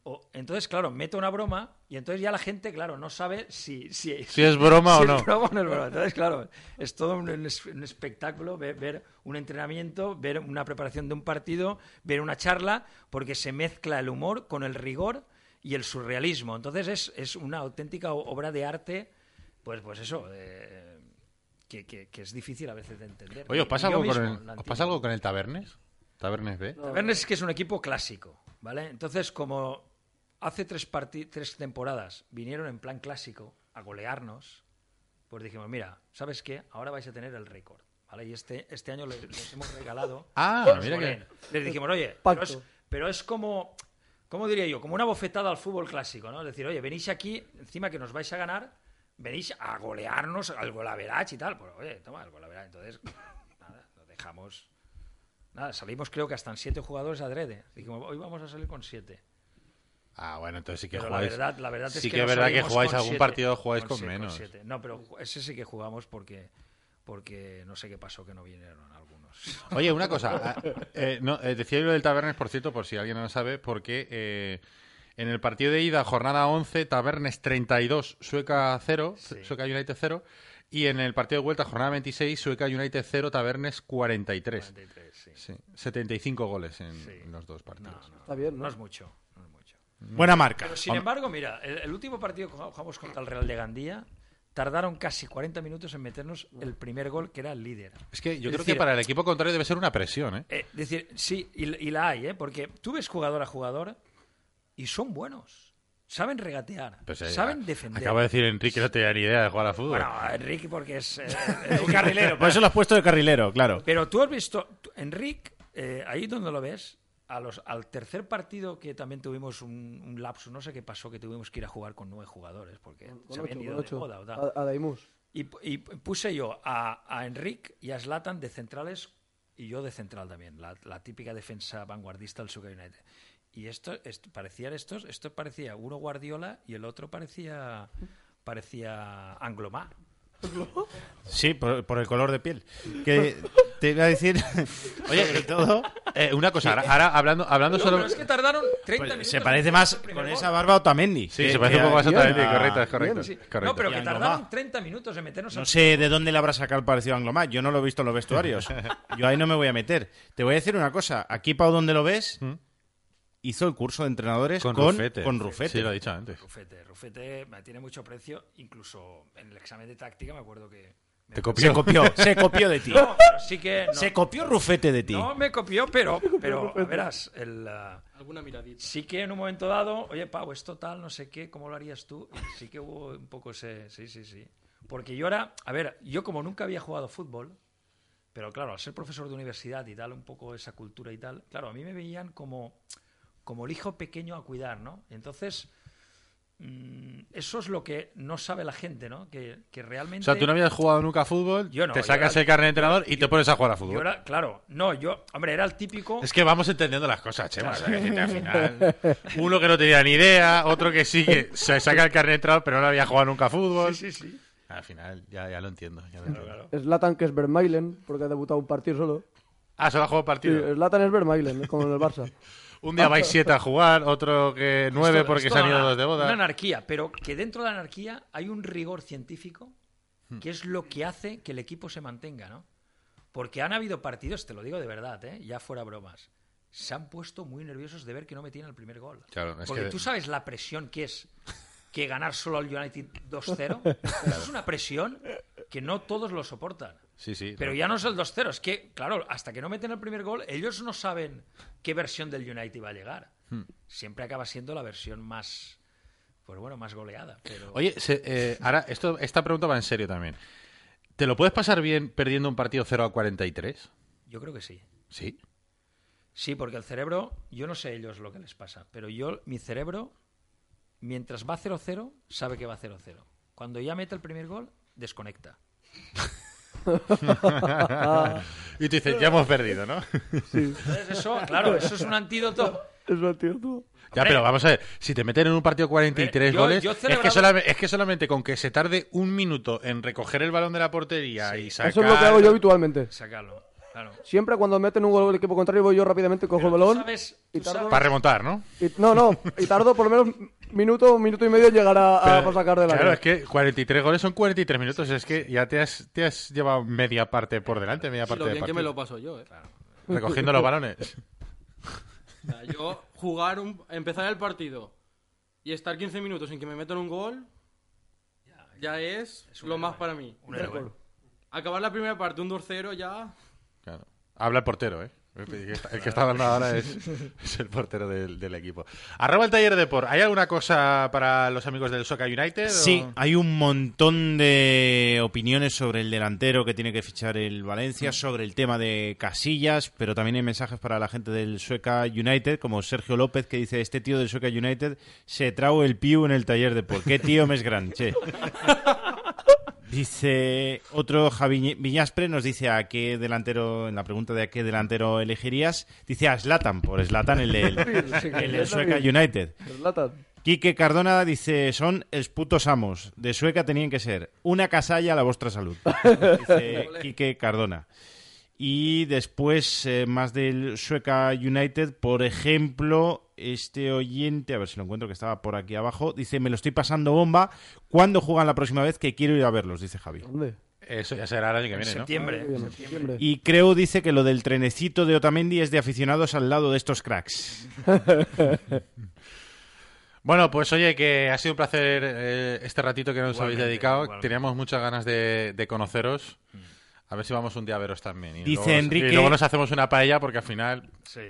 D: o- entonces, claro, meto una broma y entonces ya la gente, claro, no sabe si, si,
A: Si es broma
D: si
A: o
D: es
A: no.
D: broma o no es broma. Entonces, claro, es todo un, un es- un espectáculo ver, ver un entrenamiento, ver una preparación de un partido, ver una charla, porque se mezcla el humor con el rigor y el surrealismo. Entonces es, es una auténtica obra de arte, pues, pues eso, eh, que, que- que es difícil a veces de entender.
A: Oye, ¿os
D: Y-
A: pasa, algo con, el, ¿os pasa algo con el Tabernes? ¿Tabernes B?
D: Tabernes es que es un equipo clásico, ¿vale? Entonces, como hace tres, tres temporadas vinieron en plan clásico a golearnos, pues dijimos, mira, ¿sabes qué? Ahora vais a tener el récord, ¿vale? Y este, este año les, les hemos regalado...
A: Ah, mira que-.
D: Les dijimos, oye, pero
E: Pacto.
D: es, pero es como... ¿Cómo diría yo? Como una bofetada al fútbol clásico, ¿no? Es decir, oye, venís aquí, encima que nos vais a ganar, venís a golearnos al golaverach y tal. Pues, oye, toma el golaverach. Entonces, nada, lo dejamos... Nada, salimos creo que hasta en siete jugadores adrede. Dijimos, hoy vamos a salir con siete.
A: Ah, bueno, entonces sí que
D: Pero la
A: jugáis.
D: verdad, la verdad es
A: sí
D: que,
A: que es verdad que jugáis
D: con
A: algún
D: siete.
A: partido, jugáis con,
D: sie-
A: menos.
D: No, pero ese sí que jugamos porque, porque no sé qué pasó que no vinieron algunos.
A: Oye, una cosa. ah, eh, no, eh, decía yo lo del Tabernes, por cierto, por si alguien no lo sabe, porque eh, en el partido de ida, jornada 11, Tabernes 32, Sueca 0,
D: Sí.
A: Sueca United 0. Y en el partido de vuelta, jornada 26, Sueca United 0, Tabernes 43.
D: 43, sí.
A: Sí, 75 goles en,
D: Sí.
A: en los dos partidos.
D: no,
E: Está bien,
D: no
E: ¿no?
D: es mucho. No es mucho.
B: Buena marca.
D: Pero sin embargo, mira, el, el último partido que jugamos contra el Real de Gandía, tardaron casi 40 minutos en meternos el primer gol, que era el líder.
A: Es que yo
D: Es
A: creo
D: decir,
A: que para el equipo contrario debe ser una presión, ¿eh?
D: Eh, decir, sí, y, y la hay, ¿eh? Porque tú ves jugador a jugador y son buenos. Saben regatear,
A: Pues, eh,
D: saben defender.
A: Acaba de decir Enrique que no tenía ni idea de jugar a fútbol.
D: Bueno, Enrique porque es, eh, un carrilero.
B: Por eso lo has puesto de carrilero, claro.
D: Pero tú has visto, Enrique, eh, ahí donde lo ves, a los, al tercer partido que también tuvimos un, un lapso, no sé qué pasó, que tuvimos que ir a jugar con nueve jugadores, porque se
E: Con
D: habían
E: ocho,
D: ido de boda o tal.
E: A, a Daimus.
D: Y, y puse yo a, a Enrique y a Zlatan de centrales y yo de central también, la, la típica defensa vanguardista del Suca United. Y esto, esto parecían estos, esto parecía uno Guardiola y el otro parecía parecía Anglomá.
B: Sí, por, por el color de piel. Que te iba a decir, oye, todo,
A: Eh, una cosa, ahora, ahora hablando, hablando
D: No,
A: solo...
D: pero es que tardaron 30
B: pues,
D: minutos.
B: se parece más con esa barba a Otamendi.
A: Sí,
B: que-
A: se parece un poco más
B: a-
A: Otamendi, correcto, es correcto.
D: Sí.
A: correcto.
D: No, pero que tardaron 30 minutos en meternos
B: No sé de dónde le habrá sacado el parecido a Anglomá. Yo no lo he visto en los vestuarios. Yo ahí no me voy a meter. Te voy a decir una cosa. Aquí, Pau, donde lo ves, hizo el curso de entrenadores
A: Con
B: con,
A: Rufete.
B: con Rufete.
A: Sí, lo he dicho antes.
D: Rufete. Rufete me tiene mucho precio, incluso en el examen de táctica me acuerdo que... me-
A: Te copió.
B: Se copió, se copió de ti.
D: No, sí que... no.
B: Se copió Rufete de ti.
D: No me copió, pero, pero a verás, el, ah,
F: Alguna miradita.
D: sí que en un momento dado, oye, Pau, esto tal, no sé qué, ¿cómo lo harías tú? Sí que hubo un poco ese... Sí, sí, sí. Porque yo era... A ver, yo como nunca había jugado fútbol, pero claro, al ser profesor de universidad y tal, un poco esa cultura y tal, claro, a mí me veían como, como el hijo pequeño a cuidar, ¿no? Entonces, mm, eso es lo que no sabe la gente, ¿no? Que, que
A: O
D: realmente...
A: sea, tú no habías jugado nunca a fútbol,
D: Yo no,
A: te
D: yo
A: sacas
D: era-
A: el carnet de entrenador y te pones a jugar a
D: yo
A: fútbol.
D: era- claro, no, yo, hombre, era el típico...
A: Es que vamos entendiendo las cosas, Chema. o sea, que al final, uno que no tenía ni idea, otro que sí que se saca el carnet de entrenador pero no había jugado nunca a fútbol.
D: Sí, sí, sí.
A: Al final, ya, ya lo entiendo. ya lo entiendo.
E: Zlatan, que es Vermeilen, porque ha debutado un partido solo.
A: Ah, solo ha jugado
E: Sí,
A: partido.
E: Zlatan es Vermeilen, es como en el Barça.
A: Un día vais siete a jugar, otro que nueve
D: Esto-
A: porque
D: esto
A: se han ido dos de boda.
D: Una anarquía, pero que dentro de la anarquía hay un rigor científico que es lo que hace que el equipo se mantenga, ¿no? Porque han habido partidos, te lo digo de verdad, ¿eh? ya fuera bromas, se han puesto muy nerviosos de ver que no metían el primer gol.
A: Claro, es
D: Porque
A: que-
D: tú sabes la presión que es que ganar solo al United 2-0. Eso es una presión que no todos lo soportan.
A: Sí, sí.
D: Pero ya no es el 2-0, es que, claro, hasta que no meten el primer gol, ellos no saben qué versión del United va a llegar.
A: Hmm.
D: Siempre acaba siendo la versión más, pues bueno, más goleada. Pero...
A: Oye, se- eh, ahora, esto, esta pregunta va en serio también. ¿Te lo puedes pasar bien perdiendo un partido 0 a 43?
D: Yo creo que sí.
A: Sí.
D: Sí, porque el cerebro, yo no sé ellos lo que les pasa, pero yo, mi cerebro, mientras va 0-0, sabe que va 0-0. Cuando ya mete el primer gol, desconecta.
A: y tú dices, ya hemos perdido, ¿no?
D: Entonces eso, claro, eso es un antídoto.
E: Es un cierto.
A: Ya, pero vamos a ver, si te meten en un partido 43
D: Yo-
A: goles,
D: yo
A: es, que solamente, es que solamente con que se tarde un minuto en recoger el balón de la portería y sacar...
E: Eso es lo que hago yo habitualmente.
D: Sacarlo, claro.
E: Siempre cuando meten un gol el equipo contrario voy yo rápidamente, cojo el balón
D: sabes-
E: y
D: tú
E: tardo...
D: sabes-
A: Para remontar, ¿no?
E: y- no, no, y tardo por lo menos minuto, minuto y medio en llegar a, sacar de la
A: Claro, es que 43 goles son 43 minutos, es que ya te has, te has llevado media parte por delante, media
F: Sí,
A: parte
F: lo
A: de
F: bien que me lo paso yo, eh.
A: Recogiendo los balones.
F: O sea, yo jugar, un, empezar el partido y estar 15 minutos sin que me metan un gol, ya es, lo más para mí.
D: Un héroe.
F: Acabar la primera parte, un 2-0 ya...
A: Habla el portero, ¿eh? El que está, hablando ahora es, es el portero del, del equipo. Arroba el taller de por. ¿Hay alguna cosa para los amigos del Soca United? o-
B: Sí, hay un montón de opiniones sobre el delantero que tiene que fichar el Valencia, sobre el tema de Casillas, pero también hay mensajes para la gente del Sueca United, como Sergio López, que dice, este tío del Sueca United se trago el piu en el taller de por. ¿Qué tío más gran, che? Dice otro Javi Viñaspre, nos dice a qué delantero, en la pregunta de a qué delantero elegirías, dice a Slatan, por Slatan, el el
E: yo
B: Sueca. United. Quique Cardona dice, son els putos amos. De Sueca tenían que ser una casalla a la vuestra salud. Dice Quique Cardona. Y después, eh, más del Sueca United, por ejemplo, este oyente, a ver si lo encuentro que estaba por aquí abajo, dice, me lo estoy pasando bomba. ¿Cuándo juegan la próxima vez? Que quiero ir a verlos, dice Javi.
E: ¿Dónde?
A: Eso ya será el año que
D: En
A: viene, ¿no?
D: septiembre.
E: En septiembre.
B: Y creo, dice, que lo del trenecito de Otamendi es de aficionados al lado de estos cracks.
A: Bueno, pues oye, que ha sido un placer eh, este ratito que nos habéis dedicado.
D: igualmente.
A: Teníamos muchas ganas de, de conoceros. A ver si vamos un día a veros también. Y
B: Dice
A: luego,
B: Enrique-
A: Y luego nos hacemos una paella porque al final
D: Sí.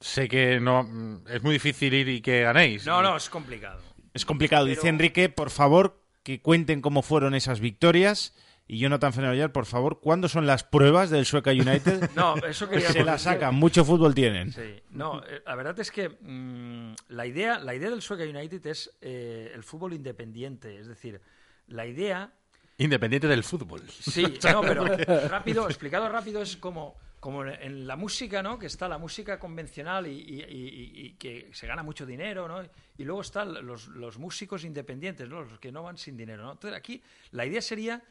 A: sé que no es muy difícil ir y que ganéis.
D: No, no, es complicado.
B: Es complicado. Dice Enrique, por favor, que cuenten cómo fueron esas victorias. Y Jonathan Fenollar, por favor, ¿cuándo son las pruebas del Sueca United?
D: No, eso quería
B: Se la
D: decir.
B: sacan, mucho fútbol tienen.
D: Sí, no, eh, la verdad es que mm, la, idea, la idea del Sueca United es eh, el fútbol independiente. Es decir, la idea
A: Independiente del fútbol.
D: Sí, no, pero rápido, explicado rápido es como, como en- la música, ¿no? Que está la música convencional y, y- y- y que se gana mucho dinero, ¿no? Y luego están los, los músicos independientes, ¿no? Los que no van sin dinero, ¿no? Entonces aquí la idea sería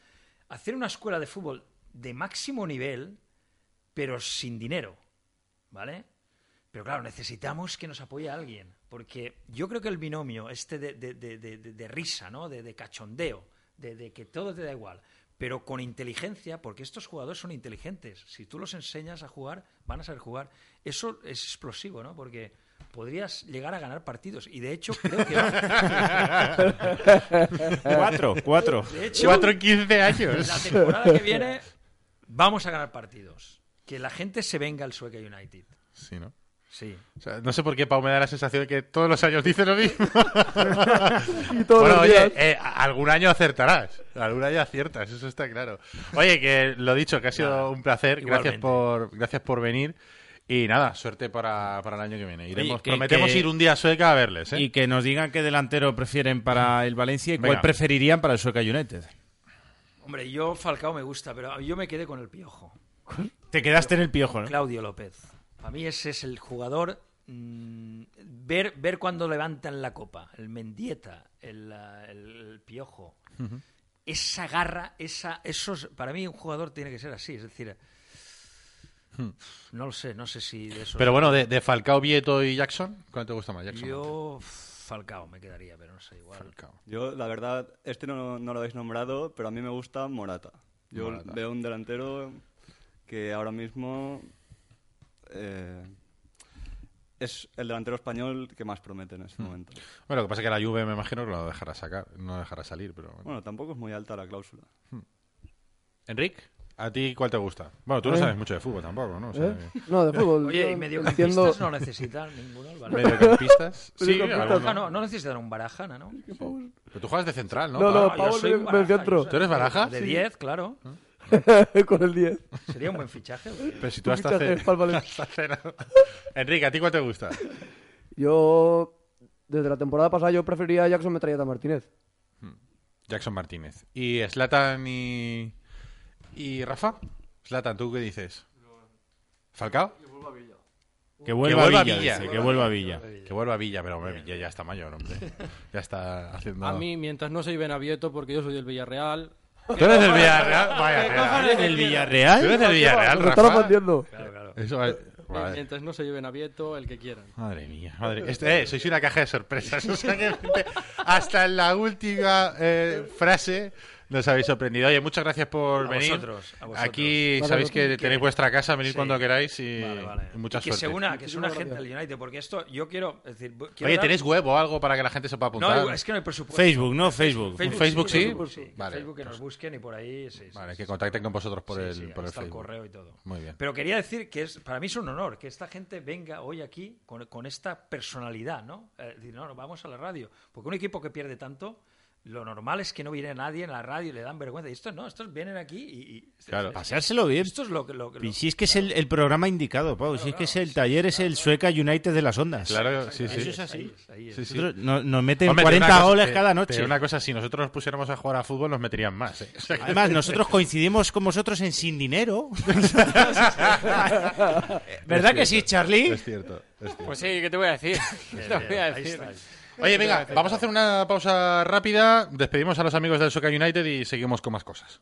D: hacer una escuela de fútbol de máximo nivel, pero sin dinero, ¿vale? Pero claro, necesitamos que nos apoye alguien, porque yo creo que el binomio este de, de- de- de- risa, ¿no? De cachondeo, de, de que todo te da igual, pero con inteligencia, porque estos jugadores son inteligentes. Si tú los enseñas a jugar, van a saber jugar. Eso es explosivo, ¿no? Porque podrías llegar a ganar partidos. Y de hecho, creo que...
B: Cuatro, cuatro.
D: De hecho,
A: Cuatro en 15 años.
D: la temporada que viene vamos a ganar partidos. Que la gente se venga al Sueca United.
A: Sí, ¿no?
D: Sí.
A: O sea, no sé por qué Pau me da la sensación de que todos los años dice lo mismo.
E: Y todos
A: bueno,
E: los
A: oye,
E: días.
A: eh, algún año acertarás. Algún año aciertas, eso está claro. Oye, que lo dicho, que ha sido
D: Nada,
A: un placer. Gracias por, gracias por venir. Y nada, suerte para, para el año que viene. Iremos,
B: que-
A: prometemos
B: que-
A: ir un día a Sueca a verles, ¿eh?
B: Y que nos digan qué delantero prefieren para el Valencia y
A: Venga.
B: cuál preferirían para el Sueca United.
D: Hombre, yo Falcao me gusta, pero yo me quedé con el piojo.
B: Te quedaste en el piojo, ¿no?
D: Claudio López. Para mí ese es el jugador. mm, ver, ver cuando levantan la copa, el Mendieta, el, el- el Piojo. Esa garra, esa, esos, para mí un jugador tiene que ser así. Es decir, no lo sé, no sé si de eso.
A: Pero bueno, de, de Falcao, Vieto y Jackson, ¿cuál te gusta más? Jackson.
D: yo Falcao me quedaría, pero no sé, igual.
A: Falcao.
G: Yo, la verdad, este no, no lo habéis nombrado, pero a mí me gusta Morata. Yo
A: Morata.
G: veo un delantero que ahora mismo eh, es el delantero español que más promete en este momento.
A: Bueno, lo que pasa es que la Juve me imagino que lo dejará sacar, no dejará salir, pero bueno.
G: Bueno, tampoco es muy alta la cláusula.
A: Enric, ¿a ti cuál te gusta? Bueno, tú no
E: Eh.
A: sabes mucho de fútbol tampoco, ¿no? O sea,
E: ¿Eh? No, de fútbol.
D: Oye, y mediocampistas
E: entiendo...
D: no necesitan ninguno, ¿vale?
A: Mediocampistas. sí,
E: Mediocampistas.
D: Baraja no, no necesitan un Barajana, ¿no?
A: Pero tú juegas de central, ¿no?
E: No, no,
D: yo
E: Pau
D: soy
E: me-
D: un
E: me
D: Baraja,
E: centro.
D: yo soy-
A: ¿Tú eres Baraja?
D: De
A: Sí.
D: 10, claro.
E: con el 10.
D: Sería un buen fichaje. güey.
A: Pero si tú hasta hace- Enrique, ¿a ti cuál te gusta?
E: Yo, desde la temporada pasada, yo prefería a Jackson Metralleta Martínez.
A: Jackson Martínez. ¿Y Slatan y... y Rafa? Slatan, ¿tú qué dices? ¿Falcao?
B: Que vuelva,
A: vuelva
B: a Villa,
A: Villa.
B: dice, que vuelva a Villa.
A: Que vuelva a Villa, pero hombre, Villa ya está mayor, hombre. Ya está haciendo...
F: A mí, mientras no se lleven a Vieto, porque yo soy del Villarreal.
A: ¿Tú eres del Villarreal? Vaya,
B: ¿Eres del
A: ¿Tú
B: Villarreal?
A: eres del Villarreal, Rafa?
E: ofendiendo.
A: Eso va- vale.
F: Mientras no se lleven a Vieto, el que quieran.
A: Madre mía, madre Este, eh, sois una caja de sorpresas. O sea que hasta en la última eh, frase nos habéis sorprendido. Oye, muchas gracias por
D: A
A: venir.
D: vosotros, a vosotros.
A: Aquí
E: Vale,
A: sabéis
E: vosotros.
A: que tenéis vuestra casa, venid
D: Sí.
A: cuando queráis y,
D: Vale, vale.
A: y mucha
D: Y que
A: suerte.
D: se una, que se una gente al
E: gracias.
D: United, porque esto yo quiero, es decir, quiero
A: Oye,
D: dar-
A: ¿tenéis web o algo para que la gente se pueda apuntar?
D: No, es que no hay presupuesto.
B: Facebook, ¿no? Facebook.
A: Facebook sí?
D: Facebook sí.
A: Vale,
D: Facebook que
A: pues-
D: nos busquen y por ahí sí, sí,
A: Vale,
D: sí,
A: que
D: sí.
A: contacten con vosotros por
D: Sí,
A: el, por el Facebook.
D: correo y todo.
A: Muy bien.
D: Pero quería decir que es para mí es un honor que esta gente venga hoy aquí con, con esta personalidad, ¿no? Eh, decir, no, no, vamos a la radio. Porque un equipo que pierde tanto, lo normal es que no viene nadie en la radio y le dan vergüenza. Y estos no, estos vienen aquí y... y-
A: Claro.
B: Pasárselo bien.
D: Esto es lo que... Lo, que-
B: Y
D: lo-
B: si es que es el, el programa indicado, Pau. Si es que es el taller, es el Sueca United de las ondas.
A: Claro, sí, sí.
B: Eso es así.
D: ahí es, ahí es.
A: Sí,
B: nos, nos meten
A: Hombre, pero
B: 40
A: una cosa-
B: goles cada noche.
A: Pero una cosa, si nosotros nos pusiéramos a jugar a fútbol, nos meterían más. ¿eh? O sea que-
B: Además, nosotros coincidimos con vosotros en sin dinero. ¿Verdad que sí, Charlie?
A: Es cierto, es cierto.
C: Pues sí, ¿qué te voy a decir? ¿Qué te voy a
D: Ahí
C: decir?
D: está.
A: Oye, venga, vamos a hacer una pausa rápida. Despedimos a los amigos del Soca United y seguimos con más cosas.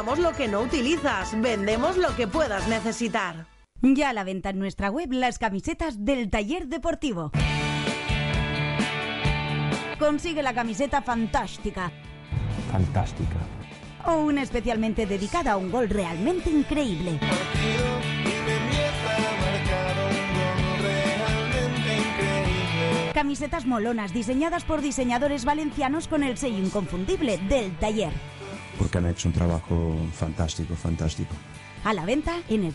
H: Compramos lo que no utilizas. Vendemos lo que puedas necesitar.
I: Ya a la venta en nuestra web las camisetas del taller deportivo. Consigue la camiseta fantástica
J: Fantástica.
I: o una especialmente dedicada a un gol realmente increíble. Camisetas molonas diseñadas por diseñadores valencianos con el sello inconfundible del taller.
J: Porque han hecho un trabajo fantástico, fantástico.
I: A la venta en el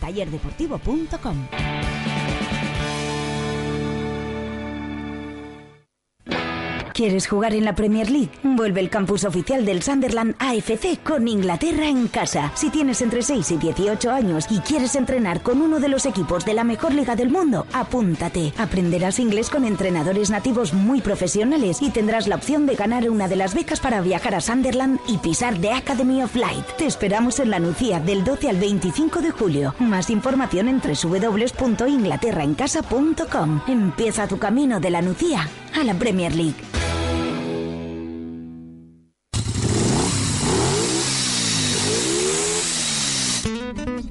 I: ¿Quieres jugar en la Premier League? Vuelve el campus oficial del Sunderland AFC con Inglaterra en casa. Si tienes entre 6 y 18 años y quieres entrenar con uno de los equipos de la mejor liga del mundo, apúntate. Aprenderás inglés con entrenadores nativos muy profesionales y tendrás la opción de ganar una de las becas para viajar a Sunderland y pisar The Academy of Light. Te esperamos en la Nucía del 12 al 25 de julio. Más información en www.inglaterraencasa.com. Empieza tu camino de la Nucía a la Premier League.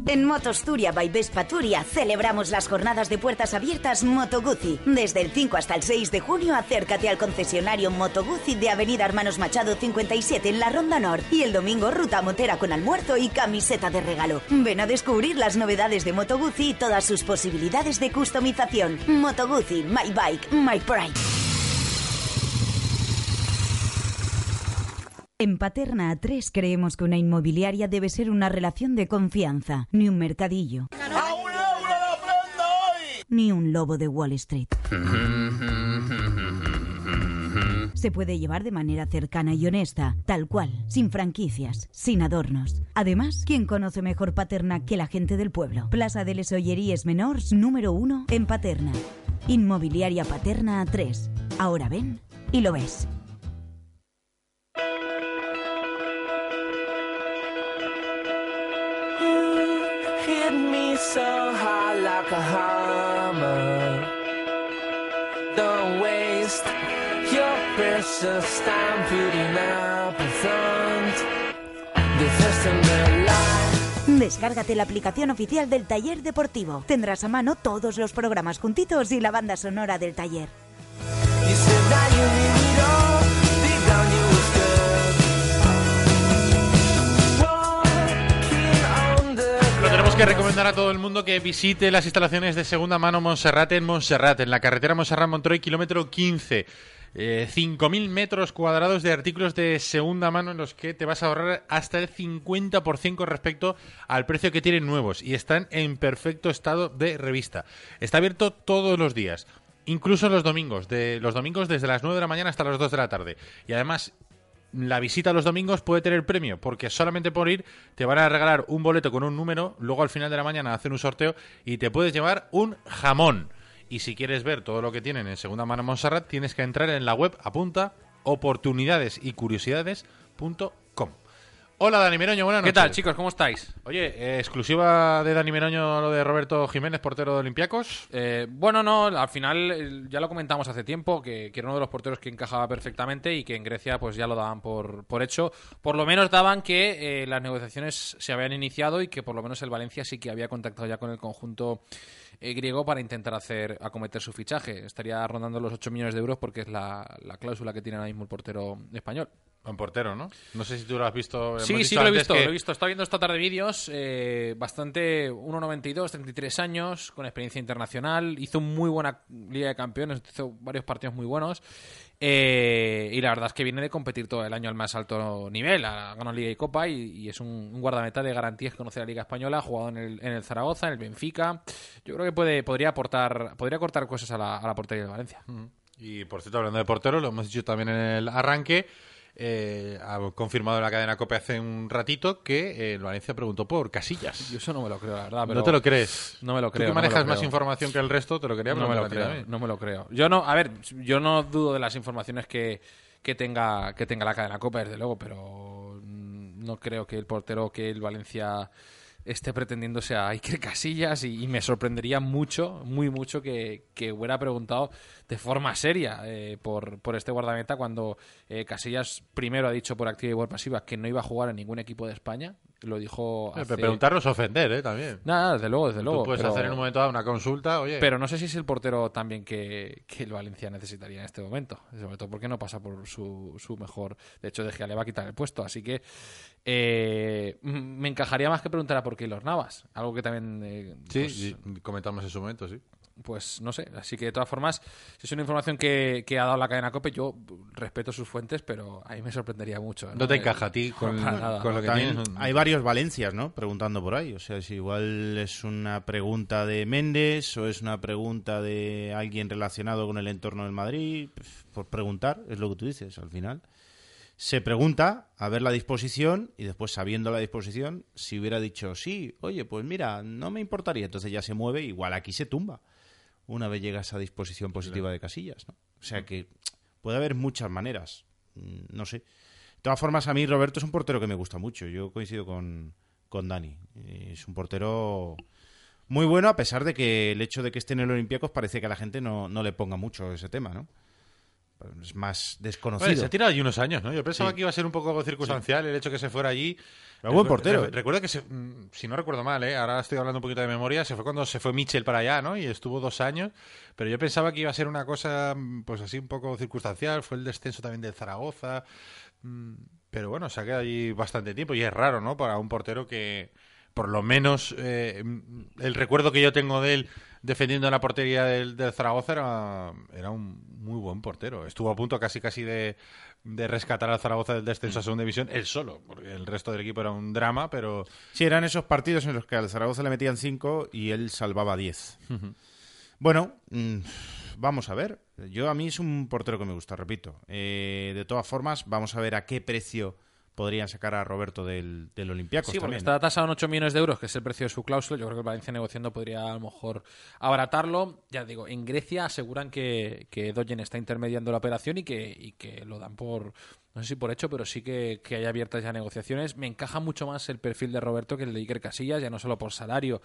I: En Motosturia by Vespa Turia celebramos las jornadas de puertas abiertas Moto Guzzi. Desde el 5 hasta el 6 de junio acércate al concesionario Moto Guzzi de Avenida Hermanos Machado 57 en la Ronda Nord y el domingo ruta motera con almuerzo y camiseta de regalo. Ven a descubrir las novedades de Moto Guzzi y todas sus posibilidades de customización. Moto Guzzi, my bike, my pride. En Paterna A3 creemos que una inmobiliaria debe ser una relación de confianza, ni un mercadillo. Ni un lobo de Wall Street. Se puede llevar de manera cercana y honesta, tal cual, sin franquicias, sin adornos. Además, ¿quién conoce mejor Paterna que la gente del pueblo? Plaza de les Olleries Menors, número uno, en Paterna. Inmobiliaria Paterna A3. Ahora ven y lo ves.
K: So like a hammer. Don't waste your precious time putting up a front.
I: Descárgate la aplicación oficial del taller deportivo. Tendrás a mano todos los programas juntitos y la banda sonora del taller.
A: Tenemos que recomendar a todo el mundo que visite las instalaciones de segunda mano Montserrat en Montserrat, en la carretera Montserrat-Montroy, kilómetro 15. Eh, 5.000 metros cuadrados de artículos de segunda mano en los que te vas a ahorrar hasta el 50% con respecto al precio que tienen nuevos y están en perfecto estado de revista. Está abierto todos los días, incluso los domingos, de los domingos desde las 9 de la mañana hasta las 2 de la tarde. Y además la visita los domingos puede tener premio, porque solamente por ir te van a regalar un boleto con un número, luego al final de la mañana hacen un sorteo y te puedes llevar un jamón. Y si quieres ver todo lo que tienen en Segunda Mano Montserrat, tienes que entrar en la web apunta oportunidades y curiosidades.com. Hola Dani Meroño, buenas
L: ¿Qué
A: noches.
L: tal, chicos? ¿Cómo estáis?
A: Oye, eh, exclusiva de Dani Meroño lo de Roberto Jiménez, portero de Olympiacos.
L: Eh, bueno, no, al final eh, ya lo comentamos hace tiempo, que, que era uno de los porteros que encajaba perfectamente y que en Grecia pues ya lo daban por, por hecho. Por lo menos daban que eh, las negociaciones se habían iniciado y que por lo menos el Valencia sí que había contactado ya con el conjunto griego para intentar hacer acometer su fichaje. Estaría rondando los 8 millones de euros porque es la, la cláusula que tiene ahora mismo el portero español.
A: Buen portero, ¿no? No sé si tú lo has visto.
L: Sí, sí, lo he visto,
A: que-
L: lo he visto. Estaba viendo esta tarde vídeos, eh, bastante 1.92, 33 años, con experiencia internacional. Hizo muy buena Liga de Campeones, hizo varios partidos muy buenos. eh, y la verdad es que viene de competir todo el año al más alto nivel. Ha ganado Liga y Copa y, y es un, un guardameta de garantías que conoce la Liga Española. Ha jugado en el, en el Zaragoza, en el Benfica. Yo creo que puede, podría aportar podría cortar cosas a la, a la portería de Valencia.
A: Y por cierto, hablando de portero, lo hemos dicho también en el arranque. Eh, ha confirmado en la cadena COPE hace un ratito que eh, el Valencia preguntó por Casillas.
L: Yo eso no me lo creo, la verdad. pero-
A: ¿No te lo crees?
L: No me lo
A: Tú
L: creo. no lo
A: manejas más
L: creo.
A: información que el resto, te lo quería
L: no me lo
A: preguntar
L: creo,
A: también.
L: no me lo creo. Yo no, a ver, yo no dudo de las informaciones que, que tenga que tenga la cadena Copa, desde luego, pero mm, no creo que el portero que el Valencia esté pretendiendo sea Iker Casillas y, y me sorprendería mucho, muy mucho que, que hubiera preguntado de forma seria eh, por, por este guardameta cuando eh, Casillas primero ha dicho por activa y por pasiva que no iba a jugar en ningún equipo de España. Lo dijo
A: Eh,
L: hace...
A: pero Preguntarlo es ofender, ¿eh? También.
L: Nada, desde luego, desde
A: Tú
L: luego.
A: puedes
L: pero-
A: hacer en un momento dado una consulta, oye.
L: pero no sé si es el portero también que, que el Valencia necesitaría en este momento. Sobre todo porque no pasa por su, su mejor. De hecho, De Gea le va a quitar el puesto. Así que eh, me encajaría más que preguntar por Keylor Navas. Algo que también. eh,
A: Sí,
L: pues,
A: sí, comentamos en su momento, sí.
L: Pues no sé. Así que de todas formas, si es una información que, que ha dado la cadena COPE, yo respeto sus fuentes, pero a mí me sorprendería mucho.
A: No te
L: Eh,
A: encaja a ti con-
L: para nada.
A: con lo que
B: También
A: tienes.
B: Hay varios Valencias, ¿no? Preguntando por ahí. O sea, si igual es una pregunta de Méndez o es una pregunta de alguien relacionado con el entorno del Madrid. pues, por preguntar, es lo que tú dices al final. Se pregunta a ver la disposición y después sabiendo la disposición, si hubiera dicho sí, oye, pues mira, no me importaría, entonces ya se mueve, igual aquí se tumba una vez llega esa disposición positiva de Casillas, ¿no? O sea que puede haber muchas maneras, Mm, no sé. De todas formas, a mí Roberto es un portero que me gusta mucho. Yo coincido con, con Dani. Eh, Es un portero muy bueno, a pesar de que el hecho de que esté en el Olympiacos parece que a la gente no, no le ponga mucho ese tema, ¿no? Es más desconocido.
A: Oye, se ha tirado allí unos años, ¿no? Yo pensaba
B: Sí.
A: que iba a ser un poco circunstancial el hecho que se fuera allí.
B: Pero buen portero, ¿eh?
A: Recuerdo que, se- mm, si no recuerdo mal, ¿eh? ahora estoy hablando un poquito de memoria, se fue cuando se fue Mitchell para allá, ¿no? Y estuvo dos años. Pero yo pensaba que iba a ser una cosa, mm, pues así, un poco circunstancial. Fue el descenso también del Zaragoza. Mm, Pero bueno, se ha quedado allí bastante tiempo y es raro, ¿no? Para un portero que, por lo menos, eh, mm, el recuerdo que yo tengo de él defendiendo la portería del, del Zaragoza era, era un muy buen portero. Estuvo a punto casi casi de, de rescatar al Zaragoza del descenso a segunda división, él solo, porque el resto del equipo era un drama, pero...
B: Sí, eran esos partidos en los que al Zaragoza le metían 5 y él salvaba 10. Bueno, mm, vamos a ver. Yo a mí es un portero que me gusta, repito. Eh, de todas formas, vamos a ver a qué precio podrían sacar a Roberto del, del Olympiacos
L: Sí, porque
B: también.
L: está tasado en 8 millones de euros, que es el precio de su cláusula. Yo creo que el Valencia negociando podría a lo mejor abaratarlo. Ya digo, en Grecia aseguran que, que Doyen está intermediando la operación y que, y que lo dan por, no sé si por hecho, pero sí que, que hay abiertas ya negociaciones. Me encaja mucho más el perfil de Roberto que el de Iker Casillas, ya no solo por salario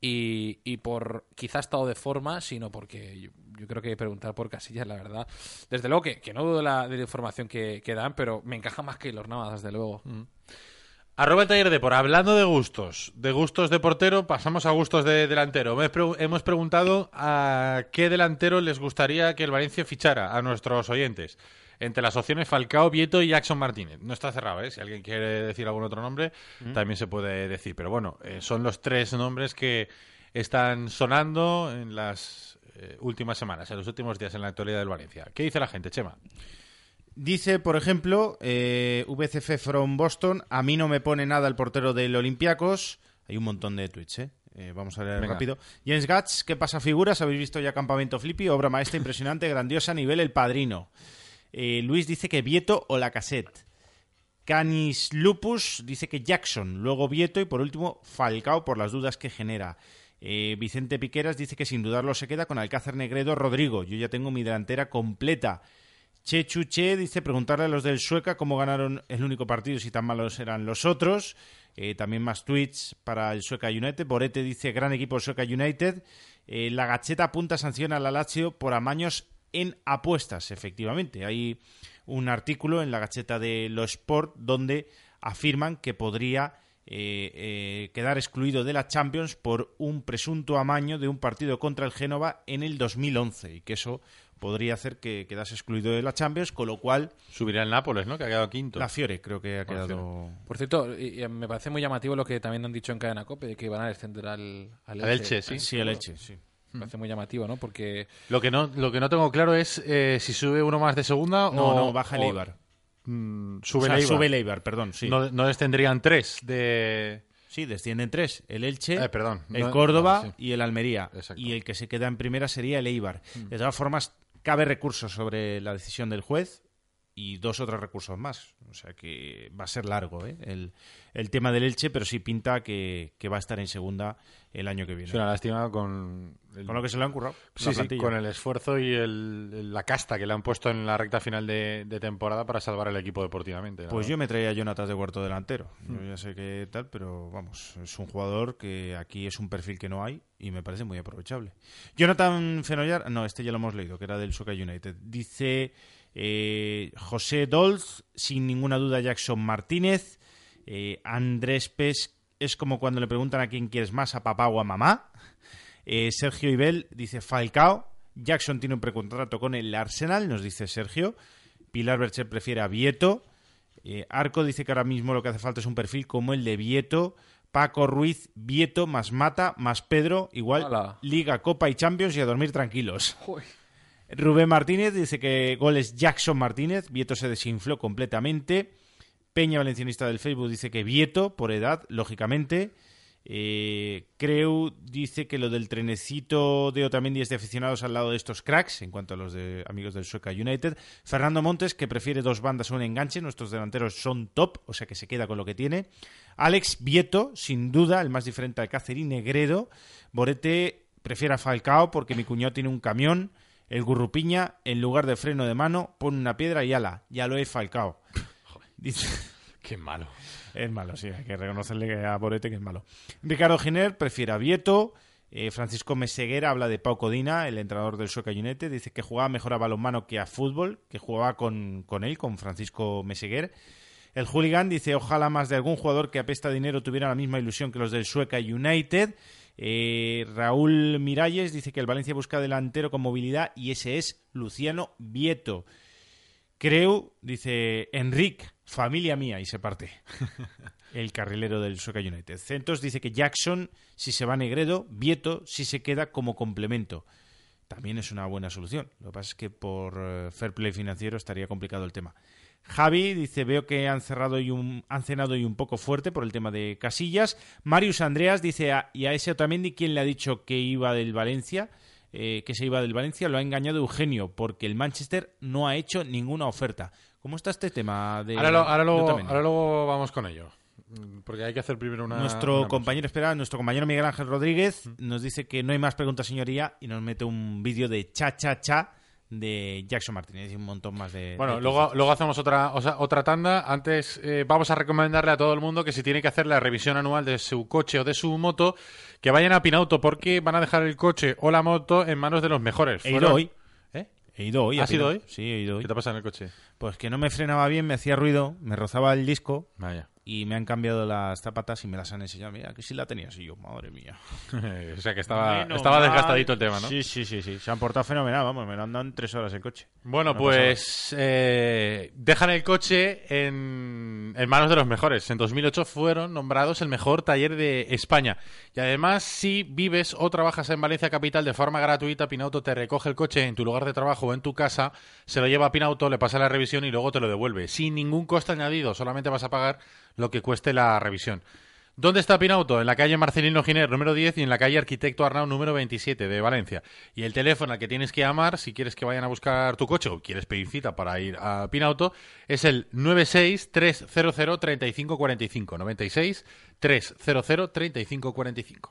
L: y, y por quizá estado de forma, sino porque yo, creo que preguntar por Casillas, la verdad. Desde luego que, que no dudo de la, de la información que, que dan, pero me encaja más que los Navas, desde luego.
A: Arroba el taller de por hablando de gustos, de gustos de portero, pasamos a gustos de delantero. Hemos pre- Hemos preguntado a qué delantero les gustaría que el Valencia fichara a nuestros oyentes. Entre las opciones Falcao, Vieto y Jackson Martínez. No está cerrado, ¿eh? Si alguien quiere decir algún otro nombre, también se puede decir. Pero bueno, eh, son los tres nombres que están sonando en las eh, últimas semanas, en los últimos días en la actualidad del Valencia. ¿Qué dice la gente, Chema?
B: Dice, por ejemplo, eh, VCF from Boston, a mí no me pone nada el portero del Olympiacos. Hay un montón de tweets, ¿eh? Eh, vamos a leer
A: Venga.
B: rápido. Jens Gatz, ¿qué pasa figuras? ¿Habéis visto ya Campamento Flippy? Obra maestra impresionante, grandiosa, a nivel El Padrino. Eh, Luis dice que Vieto o la cassette. Canis Lupus dice que Jackson, luego Vieto y por último Falcao por las dudas que genera. Eh, Vicente Piqueras dice que sin dudarlo se queda con Alcázar Negredo Rodrigo. Yo ya tengo mi delantera completa. Che Chuche dice preguntarle a los del Sueca cómo ganaron el único partido si tan malos eran los otros. Eh, también más tweets para el Sueca United. Borete dice gran equipo Sueca United. Eh, la Gacheta apunta sanción a la Lazio por amaños en apuestas, efectivamente. Hay un artículo en la Gacheta de Lo Sport donde afirman que podría eh, eh, quedar excluido de la Champions por un presunto amaño de un partido contra el Génova en el 2011 y que eso podría hacer que quedase excluido de la Champions, con lo cual
A: Subirá el Nápoles, ¿no? Que ha quedado quinto.
B: la Fiore creo que ha quedado...
L: Por cierto, y- y me parece muy llamativo lo que también han dicho en Cadena Cope, de que van a descender al, al
A: Al Elche, sí.
B: Sí, el Elche, sí.
L: Me parece muy llamativo, ¿no? Porque
A: Lo que no, lo que no tengo claro es eh, si sube uno más de segunda
B: No,
A: o
B: no, baja el
A: o-
B: Eibar.
A: Mm,
B: O
A: sube
B: sea,
A: el Eibar.
B: sube el Eibar, perdón, sí.
A: No, no descenderían tres de...
B: Sí, descienden tres. El Elche,
A: Eh, perdón.
B: el
A: No-
B: Córdoba
A: sí.
B: y el Almería.
A: Exacto.
B: Y el que se queda en primera sería el Eibar.
A: Mm.
B: De todas formas, cabe recurso sobre la decisión del juez. Y dos o tres recursos más. O sea que va a ser largo ¿eh? el, el tema del Elche, pero sí pinta que, que va a estar en segunda el año que viene.
A: Es una lástima con... el-
B: Con lo que se le han currado.
A: Sí, sí, con el esfuerzo y el- la casta que le han puesto en la recta final de, de temporada para salvar el equipo deportivamente.
B: Pues yo me traía a Jonathan de cuarto delantero. Yo
A: Mm.
B: ya sé que tal, pero vamos, es un jugador que aquí es un perfil que no hay y me parece muy aprovechable. Jonathan Fenollar, no, este ya lo hemos leído, que era del Soca United. Dice eh, José Dolz, sin ninguna duda Jackson Martínez. Eh, Andrés Pes es como cuando le preguntan a quién quieres más, a papá o a mamá. Eh, Sergio Ibel dice Falcao. Jackson tiene un precontrato con el Arsenal, nos dice Sergio. Pilar Bercher prefiere a Vieto. Arco dice que ahora mismo lo que hace falta es un perfil como el de Vieto. Paco Ruiz, Vieto, más Mata, más Pedro, igual. Liga, Copa y Champions y a dormir tranquilos. Rubén Martínez dice que goles Jackson Martínez. Vieto se desinfló completamente. Peña Valencianista del Facebook dice que Vieto, por edad, lógicamente. Eh, Creu dice que lo del trenecito de Otamendi es de aficionados al lado de estos cracks, en cuanto a los de amigos del Sueca United. Fernando Montes, que prefiere dos bandas a un enganche. Nuestros delanteros son top, o sea que se queda con lo que tiene. Alex Vieto, sin duda, el más diferente al Cáceres y Negredo. Borete prefiere a Falcao porque mi cuñado tiene un camión. El Gurrupiña, en lugar de freno de mano, pone una piedra y ala, ya lo he Falcao. Dice...
A: Qué malo.
B: Es malo, sí, hay que reconocerle a Borete que es malo. Ricardo Giner prefiere a Vieto. Eh, Francisco Meseguera habla de Pau Codina, el entrenador del Sueca United. Dice que jugaba mejor a balonmano que a fútbol, que jugaba con, con él, con Francisco Meseguer. El hooligan dice, ojalá más de algún jugador que apesta dinero tuviera la misma ilusión que los del Sueca United. Eh, Raúl Miralles dice que el Valencia busca delantero con movilidad y ese es Luciano Vieto. Creu dice Enric, familia mía, y se parte. El carrilero del Soca United. Centos dice que Jackson, si se va a Negredo, Vieto, si se queda como complemento. También es una buena solución. Lo que pasa es que por eh, fair play financiero estaría complicado el tema. Javi dice, veo que han cerrado y un, han cenado y un poco fuerte por el tema de Casillas. Marius Andreas dice, a- y a ese Otamendi, ¿quién le ha dicho que iba del Valencia? Eh, que se iba del Valencia, lo ha engañado Eugenio, porque el Manchester no ha hecho ninguna oferta. ¿Cómo está este tema de
A: Ahora, lo- ahora
B: de
A: luego,
B: Otamendi?
A: ahora luego vamos con ello. Mm, Porque hay que hacer primero una.
B: nuestro
A: una
B: compañero, espera, nuestro compañero Miguel Ángel Rodríguez nos dice que no hay más preguntas, señoría, y nos mete un vídeo de cha cha cha de Jackson Martínez y un montón más de.
A: Bueno,
B: de
A: luego, luego hacemos otra, o sea, otra tanda. Antes eh, vamos a recomendarle a todo el mundo que si tiene que hacer la revisión anual de su coche o de su moto, que vayan a Pinauto porque van a dejar el coche o la moto en manos de los mejores.
B: He ido
A: Fueron-
B: hoy.
A: ¿Eh?
B: He ido hoy.
A: ¿Has ido hoy?
B: Sí, he ido hoy.
A: ¿Qué te pasa en el coche?
B: Pues que no me frenaba bien, me hacía ruido, me rozaba el disco
A: Vaya.
B: Y me han cambiado las zapatas y me las han enseñado. Mira, que sí la tenías y yo, madre mía.
A: o sea que estaba, estaba desgastadito el tema, ¿no?
B: Sí, sí, sí, sí. Se han portado fenomenal, vamos, me lo han dado en tres horas el coche.
A: Bueno,
B: No
A: pues eh, dejan el coche en, en manos de los mejores. En 2008 fueron nombrados el mejor taller de España. Y además, si vives o trabajas en Valencia Capital de forma gratuita, Pinauto te recoge el coche en tu lugar de trabajo o en tu casa, se lo lleva a Pinauto, le pasa la revisión y luego te lo devuelve. Sin ningún coste añadido, solamente vas a pagar lo que cueste la revisión. ¿Dónde está Pinauto? En la calle Marcelino Giner, número 10, y en la calle Arquitecto Arnau, número 27, de Valencia. Y el teléfono al que tienes que llamar, si quieres que vayan a buscar tu coche o quieres pedir cita para ir a Pinauto, es el 96-300-3545. 96-300-3545.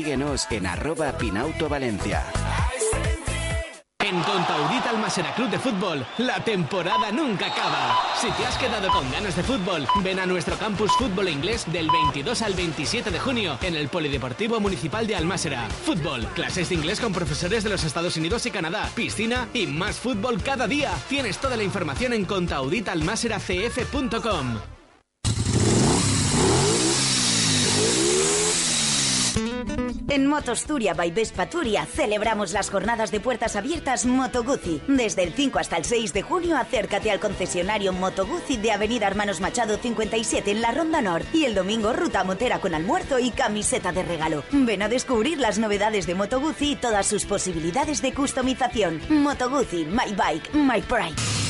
M: síguenos en arroba Pinauto Valencia.
N: En Contaudit Almasera Club de Fútbol, la temporada nunca acaba. Si te has quedado con ganas de fútbol, ven a nuestro campus fútbol inglés del 22 al 27 de junio en el Polideportivo Municipal de Almásera. Fútbol, clases de inglés con profesores de los Estados Unidos y Canadá, piscina y más fútbol cada día. Tienes toda la información en contauditalmaseracf.com.
I: En Motosturia by Vespa Turia celebramos las jornadas de puertas abiertas Moto Guzzi. Desde el 5 hasta el 6 de junio acércate al concesionario Moto Guzzi de Avenida Hermanos Machado 57 en la Ronda Nord y el domingo ruta motera con almuerzo y camiseta de regalo. Ven a descubrir las novedades de Moto Guzzi y todas sus posibilidades de customización. Moto Guzzi, my bike, my pride.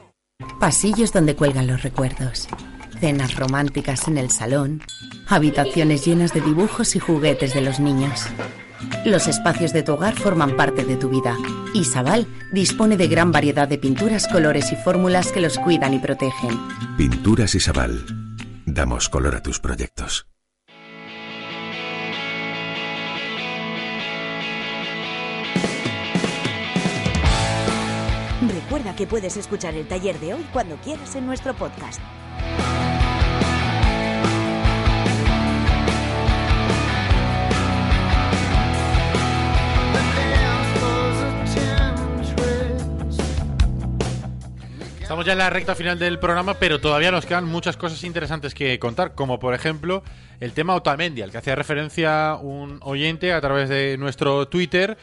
O: Pasillos donde cuelgan los recuerdos. Cenas románticas en el salón. Habitaciones llenas de dibujos y juguetes de los niños. Los espacios de tu hogar forman parte de tu vida. Isabal dispone de gran variedad de pinturas, colores y fórmulas que los cuidan y protegen.
P: Pinturas Isabal. Damos color a tus proyectos.
I: Recuerda que puedes escuchar el taller de hoy cuando quieras en nuestro podcast.
A: Estamos ya en la recta final del programa, pero todavía nos quedan muchas cosas interesantes que contar, como por ejemplo el tema Otamendi, al que hacía referencia un oyente a través de nuestro Twitter.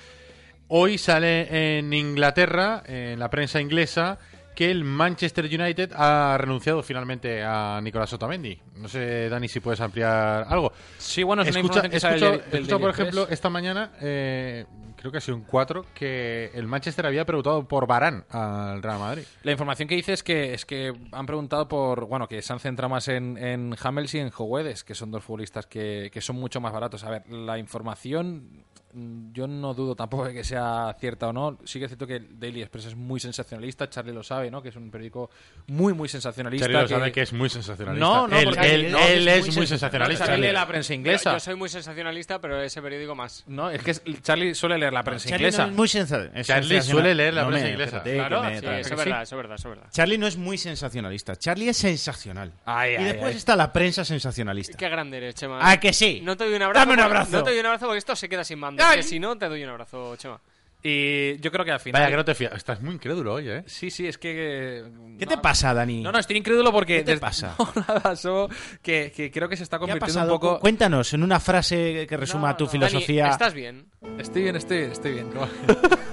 A: Hoy sale en Inglaterra, en la prensa inglesa, que el Manchester United ha renunciado finalmente a Nicolás Otamendi. No sé, Dani, si puedes ampliar algo.
L: Sí, bueno, es una
A: Escucha,
L: información que sale
A: escucho-
L: del- del
A: escucho, por ejemplo, esta mañana, eh, creo que ha sido un 4, que el Manchester había preguntado por Barán al Real Madrid.
L: La información que dice es que es que han preguntado por, bueno, que se han centrado más en, en Hamels y en Joguedes, que son dos futbolistas que, que son mucho más baratos. A ver, la información yo no dudo tampoco de que sea cierta o no. Sí que es cierto que el Daily Express es muy sensacionalista, Charlie lo sabe, ¿no? Que es un periódico muy, muy sensacionalista.
A: Charlie lo sabe que es muy sensacionalista.
L: No, no,
A: Él-
L: no,
A: él es
L: muy
A: muy
L: sens-
A: sensacionalista.
L: Charlie lee la prensa inglesa.
C: Yo, yo soy muy sensacionalista, pero ese periódico más.
L: No, es que Charlie suele leer la prensa
B: Charlie no
L: inglesa.
B: es muy sensa- es
A: Charlie suele leer la
B: No
A: prensa
B: me-
A: inglesa.
C: Claro, sí, es verdad, eso es verdad, eso es verdad.
B: Charlie no es muy sensacionalista. Charlie es sensacional.
L: Ay,
B: y
L: ay,
B: después
L: ay.
B: está la prensa sensacionalista.
C: Qué grande eres, Chema.
B: ¿A que sí?
C: No te doy un abrazo.
B: Dame un abrazo.
C: No te doy un abrazo porque esto se queda sin mando. Que si no, te doy un abrazo, Chema.
L: Y yo creo que al final.
A: Vaya, que no te fías. Estás muy incrédulo hoy, ¿eh?
L: Sí, sí, es que.
B: ¿Qué te pasa, Dani?
L: No, no, estoy incrédulo porque.
B: ¿Qué te
L: des-
B: pasa?
L: No, nada, solo que, que creo que se está
B: ¿Qué ha
L: convirtiendo un poco.
B: Cuéntanos en una frase que resuma tu filosofía.
C: Dani, ¿estás bien?
L: Estoy bien, estoy bien, estoy bien.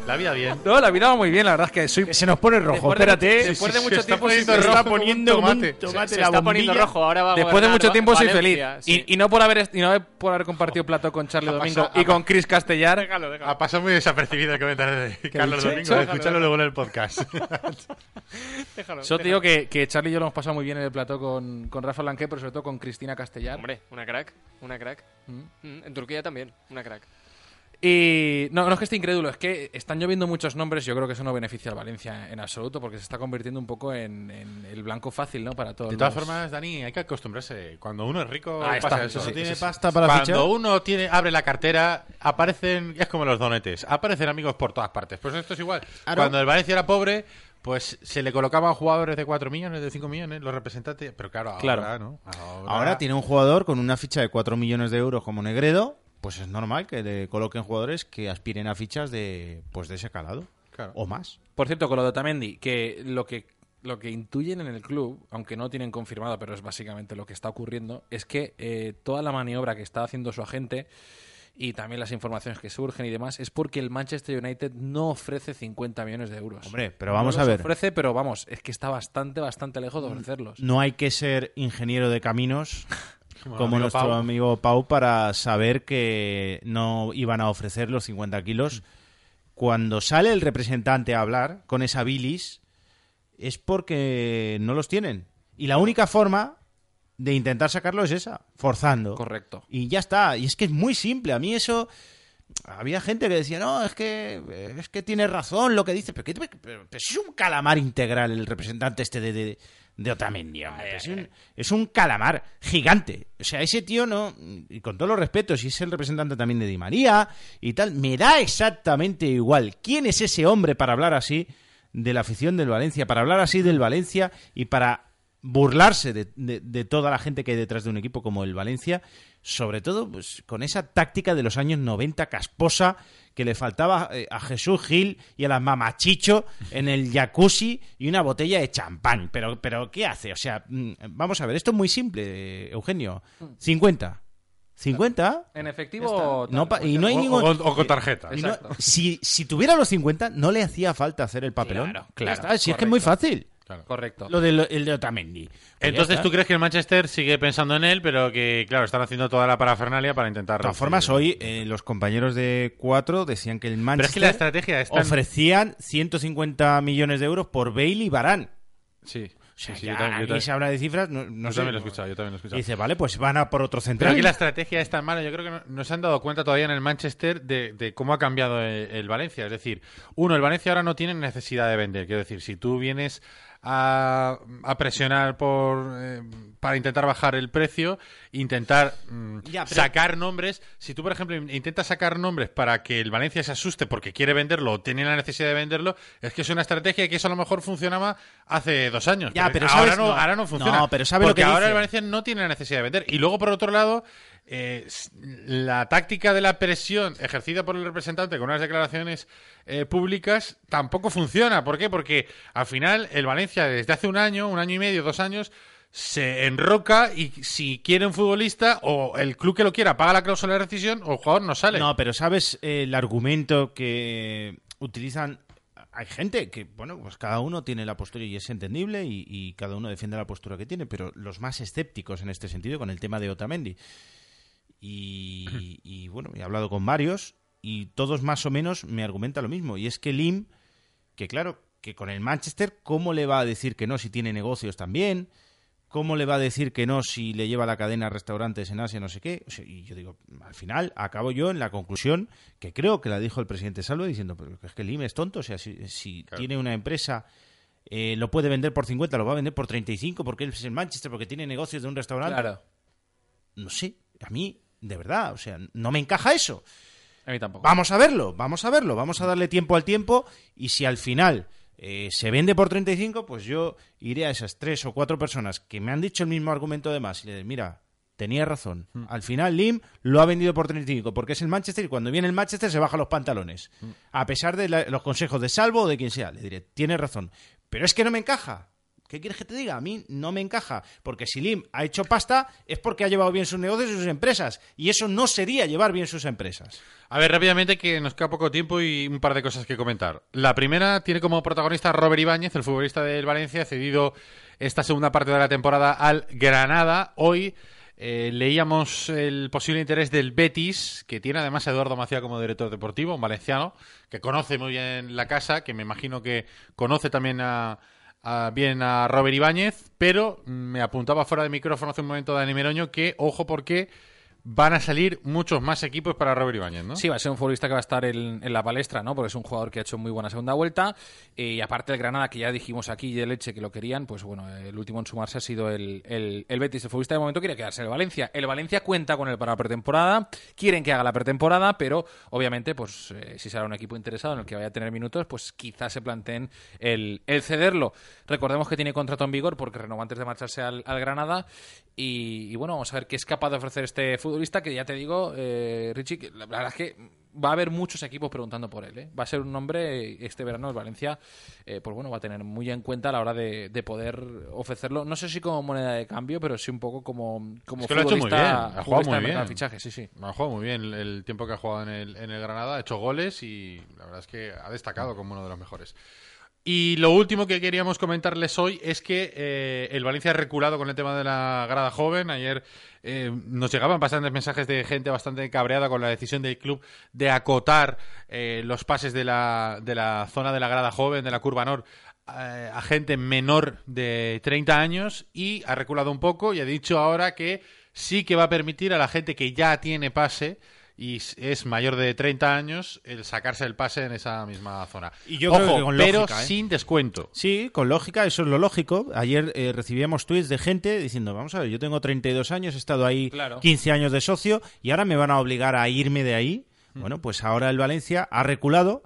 A: La vida bien.
L: No, la vida va muy bien, la verdad es que soy.
B: Se nos pone rojo,
L: Después de-
B: espérate.
L: después de
A: Se
L: mucho
A: está
L: tiempo
A: poniendo rojo
B: está poniendo como un
A: tomate.
B: tomate
C: se
B: la
C: está poniendo rojo. Ahora va a
L: Después de mucho tiempo soy feliz.
C: sí.
L: Y, y no por haber y no por haber compartido plato con Charlie
A: Ha
L: Domingo y con Chris Castellar.
A: Ha pasado muy desapercibido el comentario de Carlos
B: dicho?
A: Domingo. Escúchalo luego en el podcast.
C: Déjalo,
L: Solo te digo que, que Charlie y yo lo hemos pasado muy bien en el plato con, con Rafa Lanque, pero sobre todo con Cristina Castellar.
C: Hombre, una crack. Una crack.
L: Mm.
C: Mm, En Turquía también, una crack.
L: Y no, no es que esté incrédulo, es que están lloviendo muchos nombres. Yo creo que eso no beneficia al Valencia en absoluto, porque se está convirtiendo un poco en, en el blanco fácil, ¿no? Para todos.
A: De todas
L: los-
A: forma, Dani, hay que acostumbrarse. Cuando uno es rico,
L: Ahí
A: pasa
L: está,
A: eso.
L: sí,
B: tiene
A: Eso sí.
B: pasta para
A: Cuando
B: fichar.
A: uno tiene, abre la cartera, aparecen, es como los donetes, aparecen amigos por todas partes. Pues esto es igual.
B: Claro.
A: Cuando el Valencia era pobre, pues se le colocaban jugadores de 4 millones, de 5 millones, los representantes. Pero claro, ahora,
L: Claro.
A: ¿no? Ahora,
B: Ahora tiene un jugador con una ficha de 4 millones de euros como Negredo, pues es normal que le coloquen jugadores que aspiren a fichas de pues de ese calado
A: Claro.
B: o más.
L: Por cierto, con lo de Otamendi, que lo que lo que intuyen en el club, aunque no tienen confirmado, pero es básicamente lo que está ocurriendo, es que eh, toda la maniobra que está haciendo su agente y también las informaciones que surgen y demás, es porque el Manchester United no ofrece 50 millones de euros.
B: Hombre, pero vamos
L: No
B: a ver.
L: ofrece, pero vamos, es que está bastante, bastante lejos de ofrecerlos.
B: No hay que ser ingeniero de caminos
L: Como
B: como
L: amigo
B: nuestro
L: Pau.
B: amigo Pau para saber que no iban a ofrecer los 50 kilos. Cuando sale el representante a hablar con esa bilis es porque no los tienen. Y la única forma de intentar sacarlo es esa, forzando.
L: Correcto.
B: Y ya está. Y es que es muy simple. A mí eso... Había gente que decía, no, es que, es que tiene razón lo que dice. Pero, ¿qué- pero- pero es un calamar integral el representante este de, de, de Otamendi, hombre. Es un, es un calamar gigante. O sea, ese tío no... Y con todos los respetos, y es el representante también de Di María y tal, me da exactamente igual. ¿Quién es ese hombre para hablar así de la afición del Valencia? Para hablar así del Valencia y para burlarse de, de- de toda la gente que hay detrás de un equipo como el Valencia, sobre todo pues, con esa táctica de los años 90 casposa que le faltaba eh, a Jesús Gil y a la mamachicho en el jacuzzi y una botella de champán. Pero, pero ¿qué hace? O sea, mm, vamos a ver, esto es muy simple, eh, Eugenio. 50. 50.
L: En efectivo,
B: No y no hay
A: o-
B: ningún...
A: o con- o con tarjeta.
B: no- si, si tuviera los 50, no le hacía falta hacer el papelón.
L: Claro, claro,
B: está, si es que es muy
L: correcto.
B: Fácil.
L: Correcto.
B: Lo de, lo- el de Otamendi. Pues
A: Entonces. ¿tú crees que el Manchester sigue pensando en él, pero que, claro, están haciendo toda la parafernalia para intentar...
B: De todas formas, hoy eh, los compañeros de cuatro decían que el Manchester
A: Pero es que la estrategia
B: ofrecían 150 millones de euros por Bale y Barán.
A: Sí.
B: O sea,
A: Sí, sí,
B: ya
A: yo también- yo
B: aquí
A: también-
B: se habla de cifras, no, no
A: yo
B: sé.
A: también lo he escuchado, yo también lo he escuchado.
B: Y dice, vale, pues van a por otro
A: Pero
B: central.
A: aquí la estrategia es tan mala, yo creo que no, no se han dado cuenta todavía en el Manchester de, de cómo ha cambiado el, el Valencia. Es decir, uno, el Valencia ahora no tiene necesidad de vender. Quiero decir, si tú vienes a, a presionar por eh, para intentar bajar el precio, intentar mm,
B: Ya, pero-
A: sacar nombres, si tú, por ejemplo, in- intentas sacar nombres para que el Valencia se asuste porque quiere venderlo o tiene la necesidad de venderlo, es que es una estrategia que eso a lo mejor funcionaba hace dos años.
B: Ya, pero
A: ahora,
B: sabes-
A: no,
B: no.
A: ahora no funciona.
B: No, pero ¿sabe lo
A: porque
B: que
A: ahora
B: dice?
A: el Valencia no tiene la necesidad de vender. Y luego, por otro lado, eh, la táctica de la presión ejercida por el representante con unas declaraciones eh, públicas tampoco funciona. ¿Por qué? Porque al final el Valencia desde hace un año, un año y medio, dos años, se enroca y si quiere un futbolista o el club que lo quiera paga la cláusula de rescisión o el jugador no sale.
B: No, pero ¿sabes eh, el argumento que utilizan? Hay gente que, bueno, pues cada uno tiene la postura y es entendible y cada uno defiende la postura que tiene, pero los más escépticos en este sentido con el tema de Otamendi. Y, y, bueno, he hablado con varios y todos más o menos me argumentan lo mismo. Y es que Lim, que claro, que con el Manchester, ¿cómo le va a decir que no si tiene negocios también? ¿Cómo le va a decir que no si le lleva la cadena a restaurantes en Asia, no sé qué? O sea, y yo digo, al final acabo yo en la conclusión que creo que la dijo el presidente Salvo diciendo, pero es que Lim es tonto, o sea, si, si tiene una empresa, eh, lo puede vender por 50, lo va a vender por 35 porque él es el Manchester, porque tiene negocios de un restaurante.
L: Claro.
B: No sé, a mí, de verdad, o sea, no me encaja eso.
L: A mí tampoco.
B: Vamos a verlo, vamos a verlo, vamos a darle tiempo al tiempo y si al final eh, se vende por 35, pues yo iré a esas tres o cuatro personas que me han dicho el mismo argumento de más y le diré, mira, tenía razón. Al final Lim lo ha vendido por 35 porque es el Manchester y cuando viene el Manchester se baja los pantalones. A pesar de la- los consejos de Salvo o de quien sea, le diré, tiene razón. Pero es que no me encaja. ¿Qué quieres que te diga? A mí no me encaja. Porque si Lim ha hecho pasta es porque ha llevado bien sus negocios y sus empresas. Y eso no sería llevar bien sus empresas.
A: A ver, rápidamente, que nos queda poco tiempo y un par de cosas que comentar. La primera tiene como protagonista a Robert Ibáñez, el futbolista del Valencia, cedido esta segunda parte de la temporada al Granada. Hoy eh, leíamos el posible interés del Betis, que tiene además a Eduardo Macía como director deportivo, un valenciano, que conoce muy bien la casa, que me imagino que conoce también a, bien a Robert Ibáñez, pero me apuntaba fuera de micrófono hace un momento Dani Meroño que, ojo, porque van a salir muchos más equipos para Robert Ibáñez, ¿no?
L: Sí, va a ser un futbolista que va a estar en, la palestra, ¿no? Porque es un jugador que ha hecho muy buena segunda vuelta. eh, y aparte el Granada, que ya dijimos aquí de leche que lo querían, pues bueno, el último en sumarse ha sido el, el, el Betis. El futbolista de momento quiere quedarse en el Valencia. El Valencia cuenta con él para la pretemporada. Quieren que haga la pretemporada, pero obviamente, pues eh, si será un equipo interesado en el que vaya a tener minutos, pues quizás se planteen el, el cederlo. Recordemos que tiene contrato en vigor porque renovó antes de marcharse al, al Granada. Y, y bueno, vamos a ver qué es capaz de ofrecer este futbolista que ya te digo, eh, Richie, la verdad es que va a haber muchos equipos preguntando por él. ¿eh? Va a ser un nombre, este verano el Valencia, eh, pues bueno, va a tener muy en cuenta a la hora de, de poder ofrecerlo, no sé si como moneda de cambio, pero sí un poco como, como
A: Es que lo ha hecho muy bien,
L: futbolista-
A: ha jugado
L: futbolista
A: muy bien.
L: de fichajes, sí, sí.
A: Ha jugado muy bien el, el tiempo que ha jugado en el, en el Granada, ha hecho goles y la verdad es que ha destacado como uno de los mejores. Y lo último que queríamos comentarles hoy es que eh, el Valencia ha reculado con el tema de la grada joven. Ayer eh, nos llegaban bastantes mensajes de gente bastante cabreada con la decisión del club de acotar eh, los pases de la, de la zona de la grada joven, de la curva nor, eh, a gente menor de 30 años y ha reculado un poco y ha dicho ahora que sí que va a permitir a la gente que ya tiene pase y es mayor de 30 años el sacarse el pase en esa misma zona.
B: Y yo
A: Ojo,
B: creo que con
A: pero
B: lógica, ¿eh?
A: sin descuento.
B: Sí, con lógica, eso es lo lógico. Ayer eh, recibíamos tweets de gente diciendo, vamos a ver, yo tengo 32 años, he estado ahí
L: Claro.
B: 15 años de socio y ahora me van a obligar a irme de ahí. Bueno, pues ahora el Valencia ha reculado,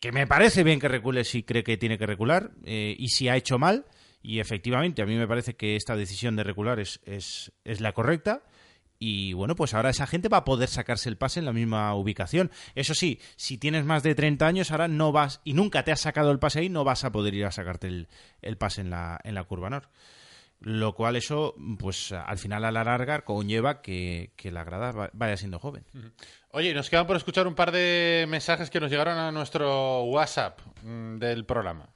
B: que me parece bien que recule si cree que tiene que recular eh, y si ha hecho mal. Y efectivamente, a mí me parece que esta decisión de recular es, es, es la correcta. Y bueno, pues ahora esa gente va a poder sacarse el pase en la misma ubicación. Eso sí, si tienes más de 30 años, ahora no vas, y nunca te has sacado el pase ahí, no vas a poder ir a sacarte el, el pase en la, en la curva nor. Lo cual eso, pues al final a la larga conlleva que, que la grada va- vaya siendo joven.
A: Oye, nos quedan por escuchar un par de mensajes que nos llegaron a nuestro WhatsApp mm, del programa.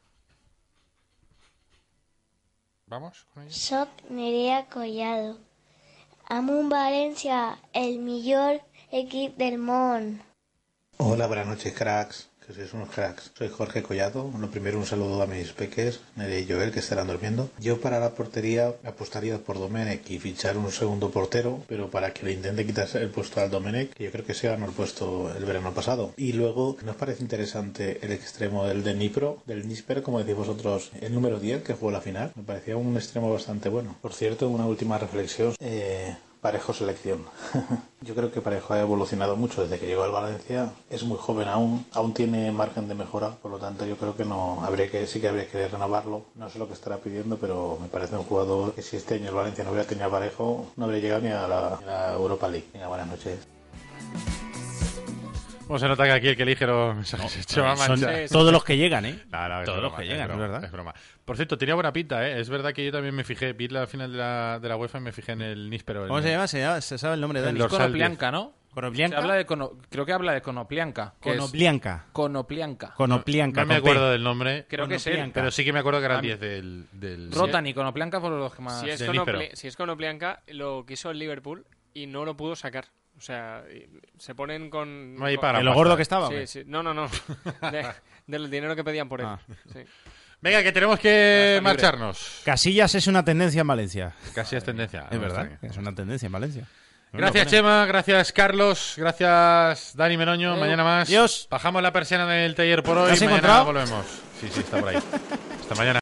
A: ¿Vamos? con ello?
Q: Soc Nerea Collado. Amo un Valencia, el mejor equipo del món.
R: Hola, buenas noches, cracks. Sois unos cracks. Soy Jorge Collado. Lo primero, un saludo a mis peques, Nere y Joel, que estarán durmiendo. Yo para la portería apostaría por Domenech y fichar un segundo portero, pero para que le intente quitarse el puesto al Domenech, que yo creo que se ganó el puesto el verano pasado. Y luego, ¿nos parece interesante el extremo del de Dnipro, del Nisper, como decís vosotros, el número 10, que jugó la final? Me parecía un extremo bastante bueno. Por cierto, una última reflexión. Eh, Parejo selección. Yo creo que Parejo ha evolucionado mucho desde que llegó al Valencia. Es muy joven aún, aún tiene margen de mejora, por lo tanto yo creo que no habría que sí que habría que renovarlo. No sé lo que estará pidiendo, pero me parece un jugador que si este año el Valencia no hubiera tenido a Parejo, no habría llegado ni a la, Europa League. Venga, buenas noches.
A: ¿Cómo se nota que aquí el que elige los mensajes
B: todos los que llegan, ¿eh?
A: No, no, es
B: Todos
A: broma,
B: los que
A: es
B: llegan,
A: broma,
B: es verdad.
A: es broma. Por cierto, tenía buena pinta, ¿eh? Es verdad que yo también me fijé, vi la final de la, de la UEFA y me fijé en el Níspero.
B: ¿Cómo se llama? ¿Se, llama? ¿Se sabe el nombre de
A: El
B: él?
L: Conoplianca, ¿no?
B: ¿Conoplianca?
L: Habla de cono- creo que habla de Conoplianca.
B: Conoplianca.
L: Conoplianca.
B: Conoplianca.
A: No me acuerdo del nombre.
L: Creo que es él.
A: Pero sí que me acuerdo que era el
L: Ah,
A: 10 del... del
L: Rotan y Conoplianca fueron los que más...
C: Si es Conoplianca, lo quiso el Liverpool y no lo pudo sacar. O sea, se ponen con...
A: No hay
C: con-
A: para
B: ¿De lo gordo que estaba,
C: Sí, sí. No, no, no. De- del dinero que pedían por él.
B: Ah.
C: Sí.
A: Venga, que tenemos que marcharnos.
B: Casillas es una tendencia en Valencia.
A: Casi es tendencia.
B: Es
A: no
B: verdad, es una tendencia en Valencia.
A: Gracias, Chema. Gracias, Carlos. Gracias, Dani Meroño. Mañana más.
B: Adiós.
A: Bajamos la persiana del taller por hoy.
B: ¿Lo has
A: Mañana
B: encontrado?
A: volvemos. Sí, sí, está por ahí. Hasta mañana.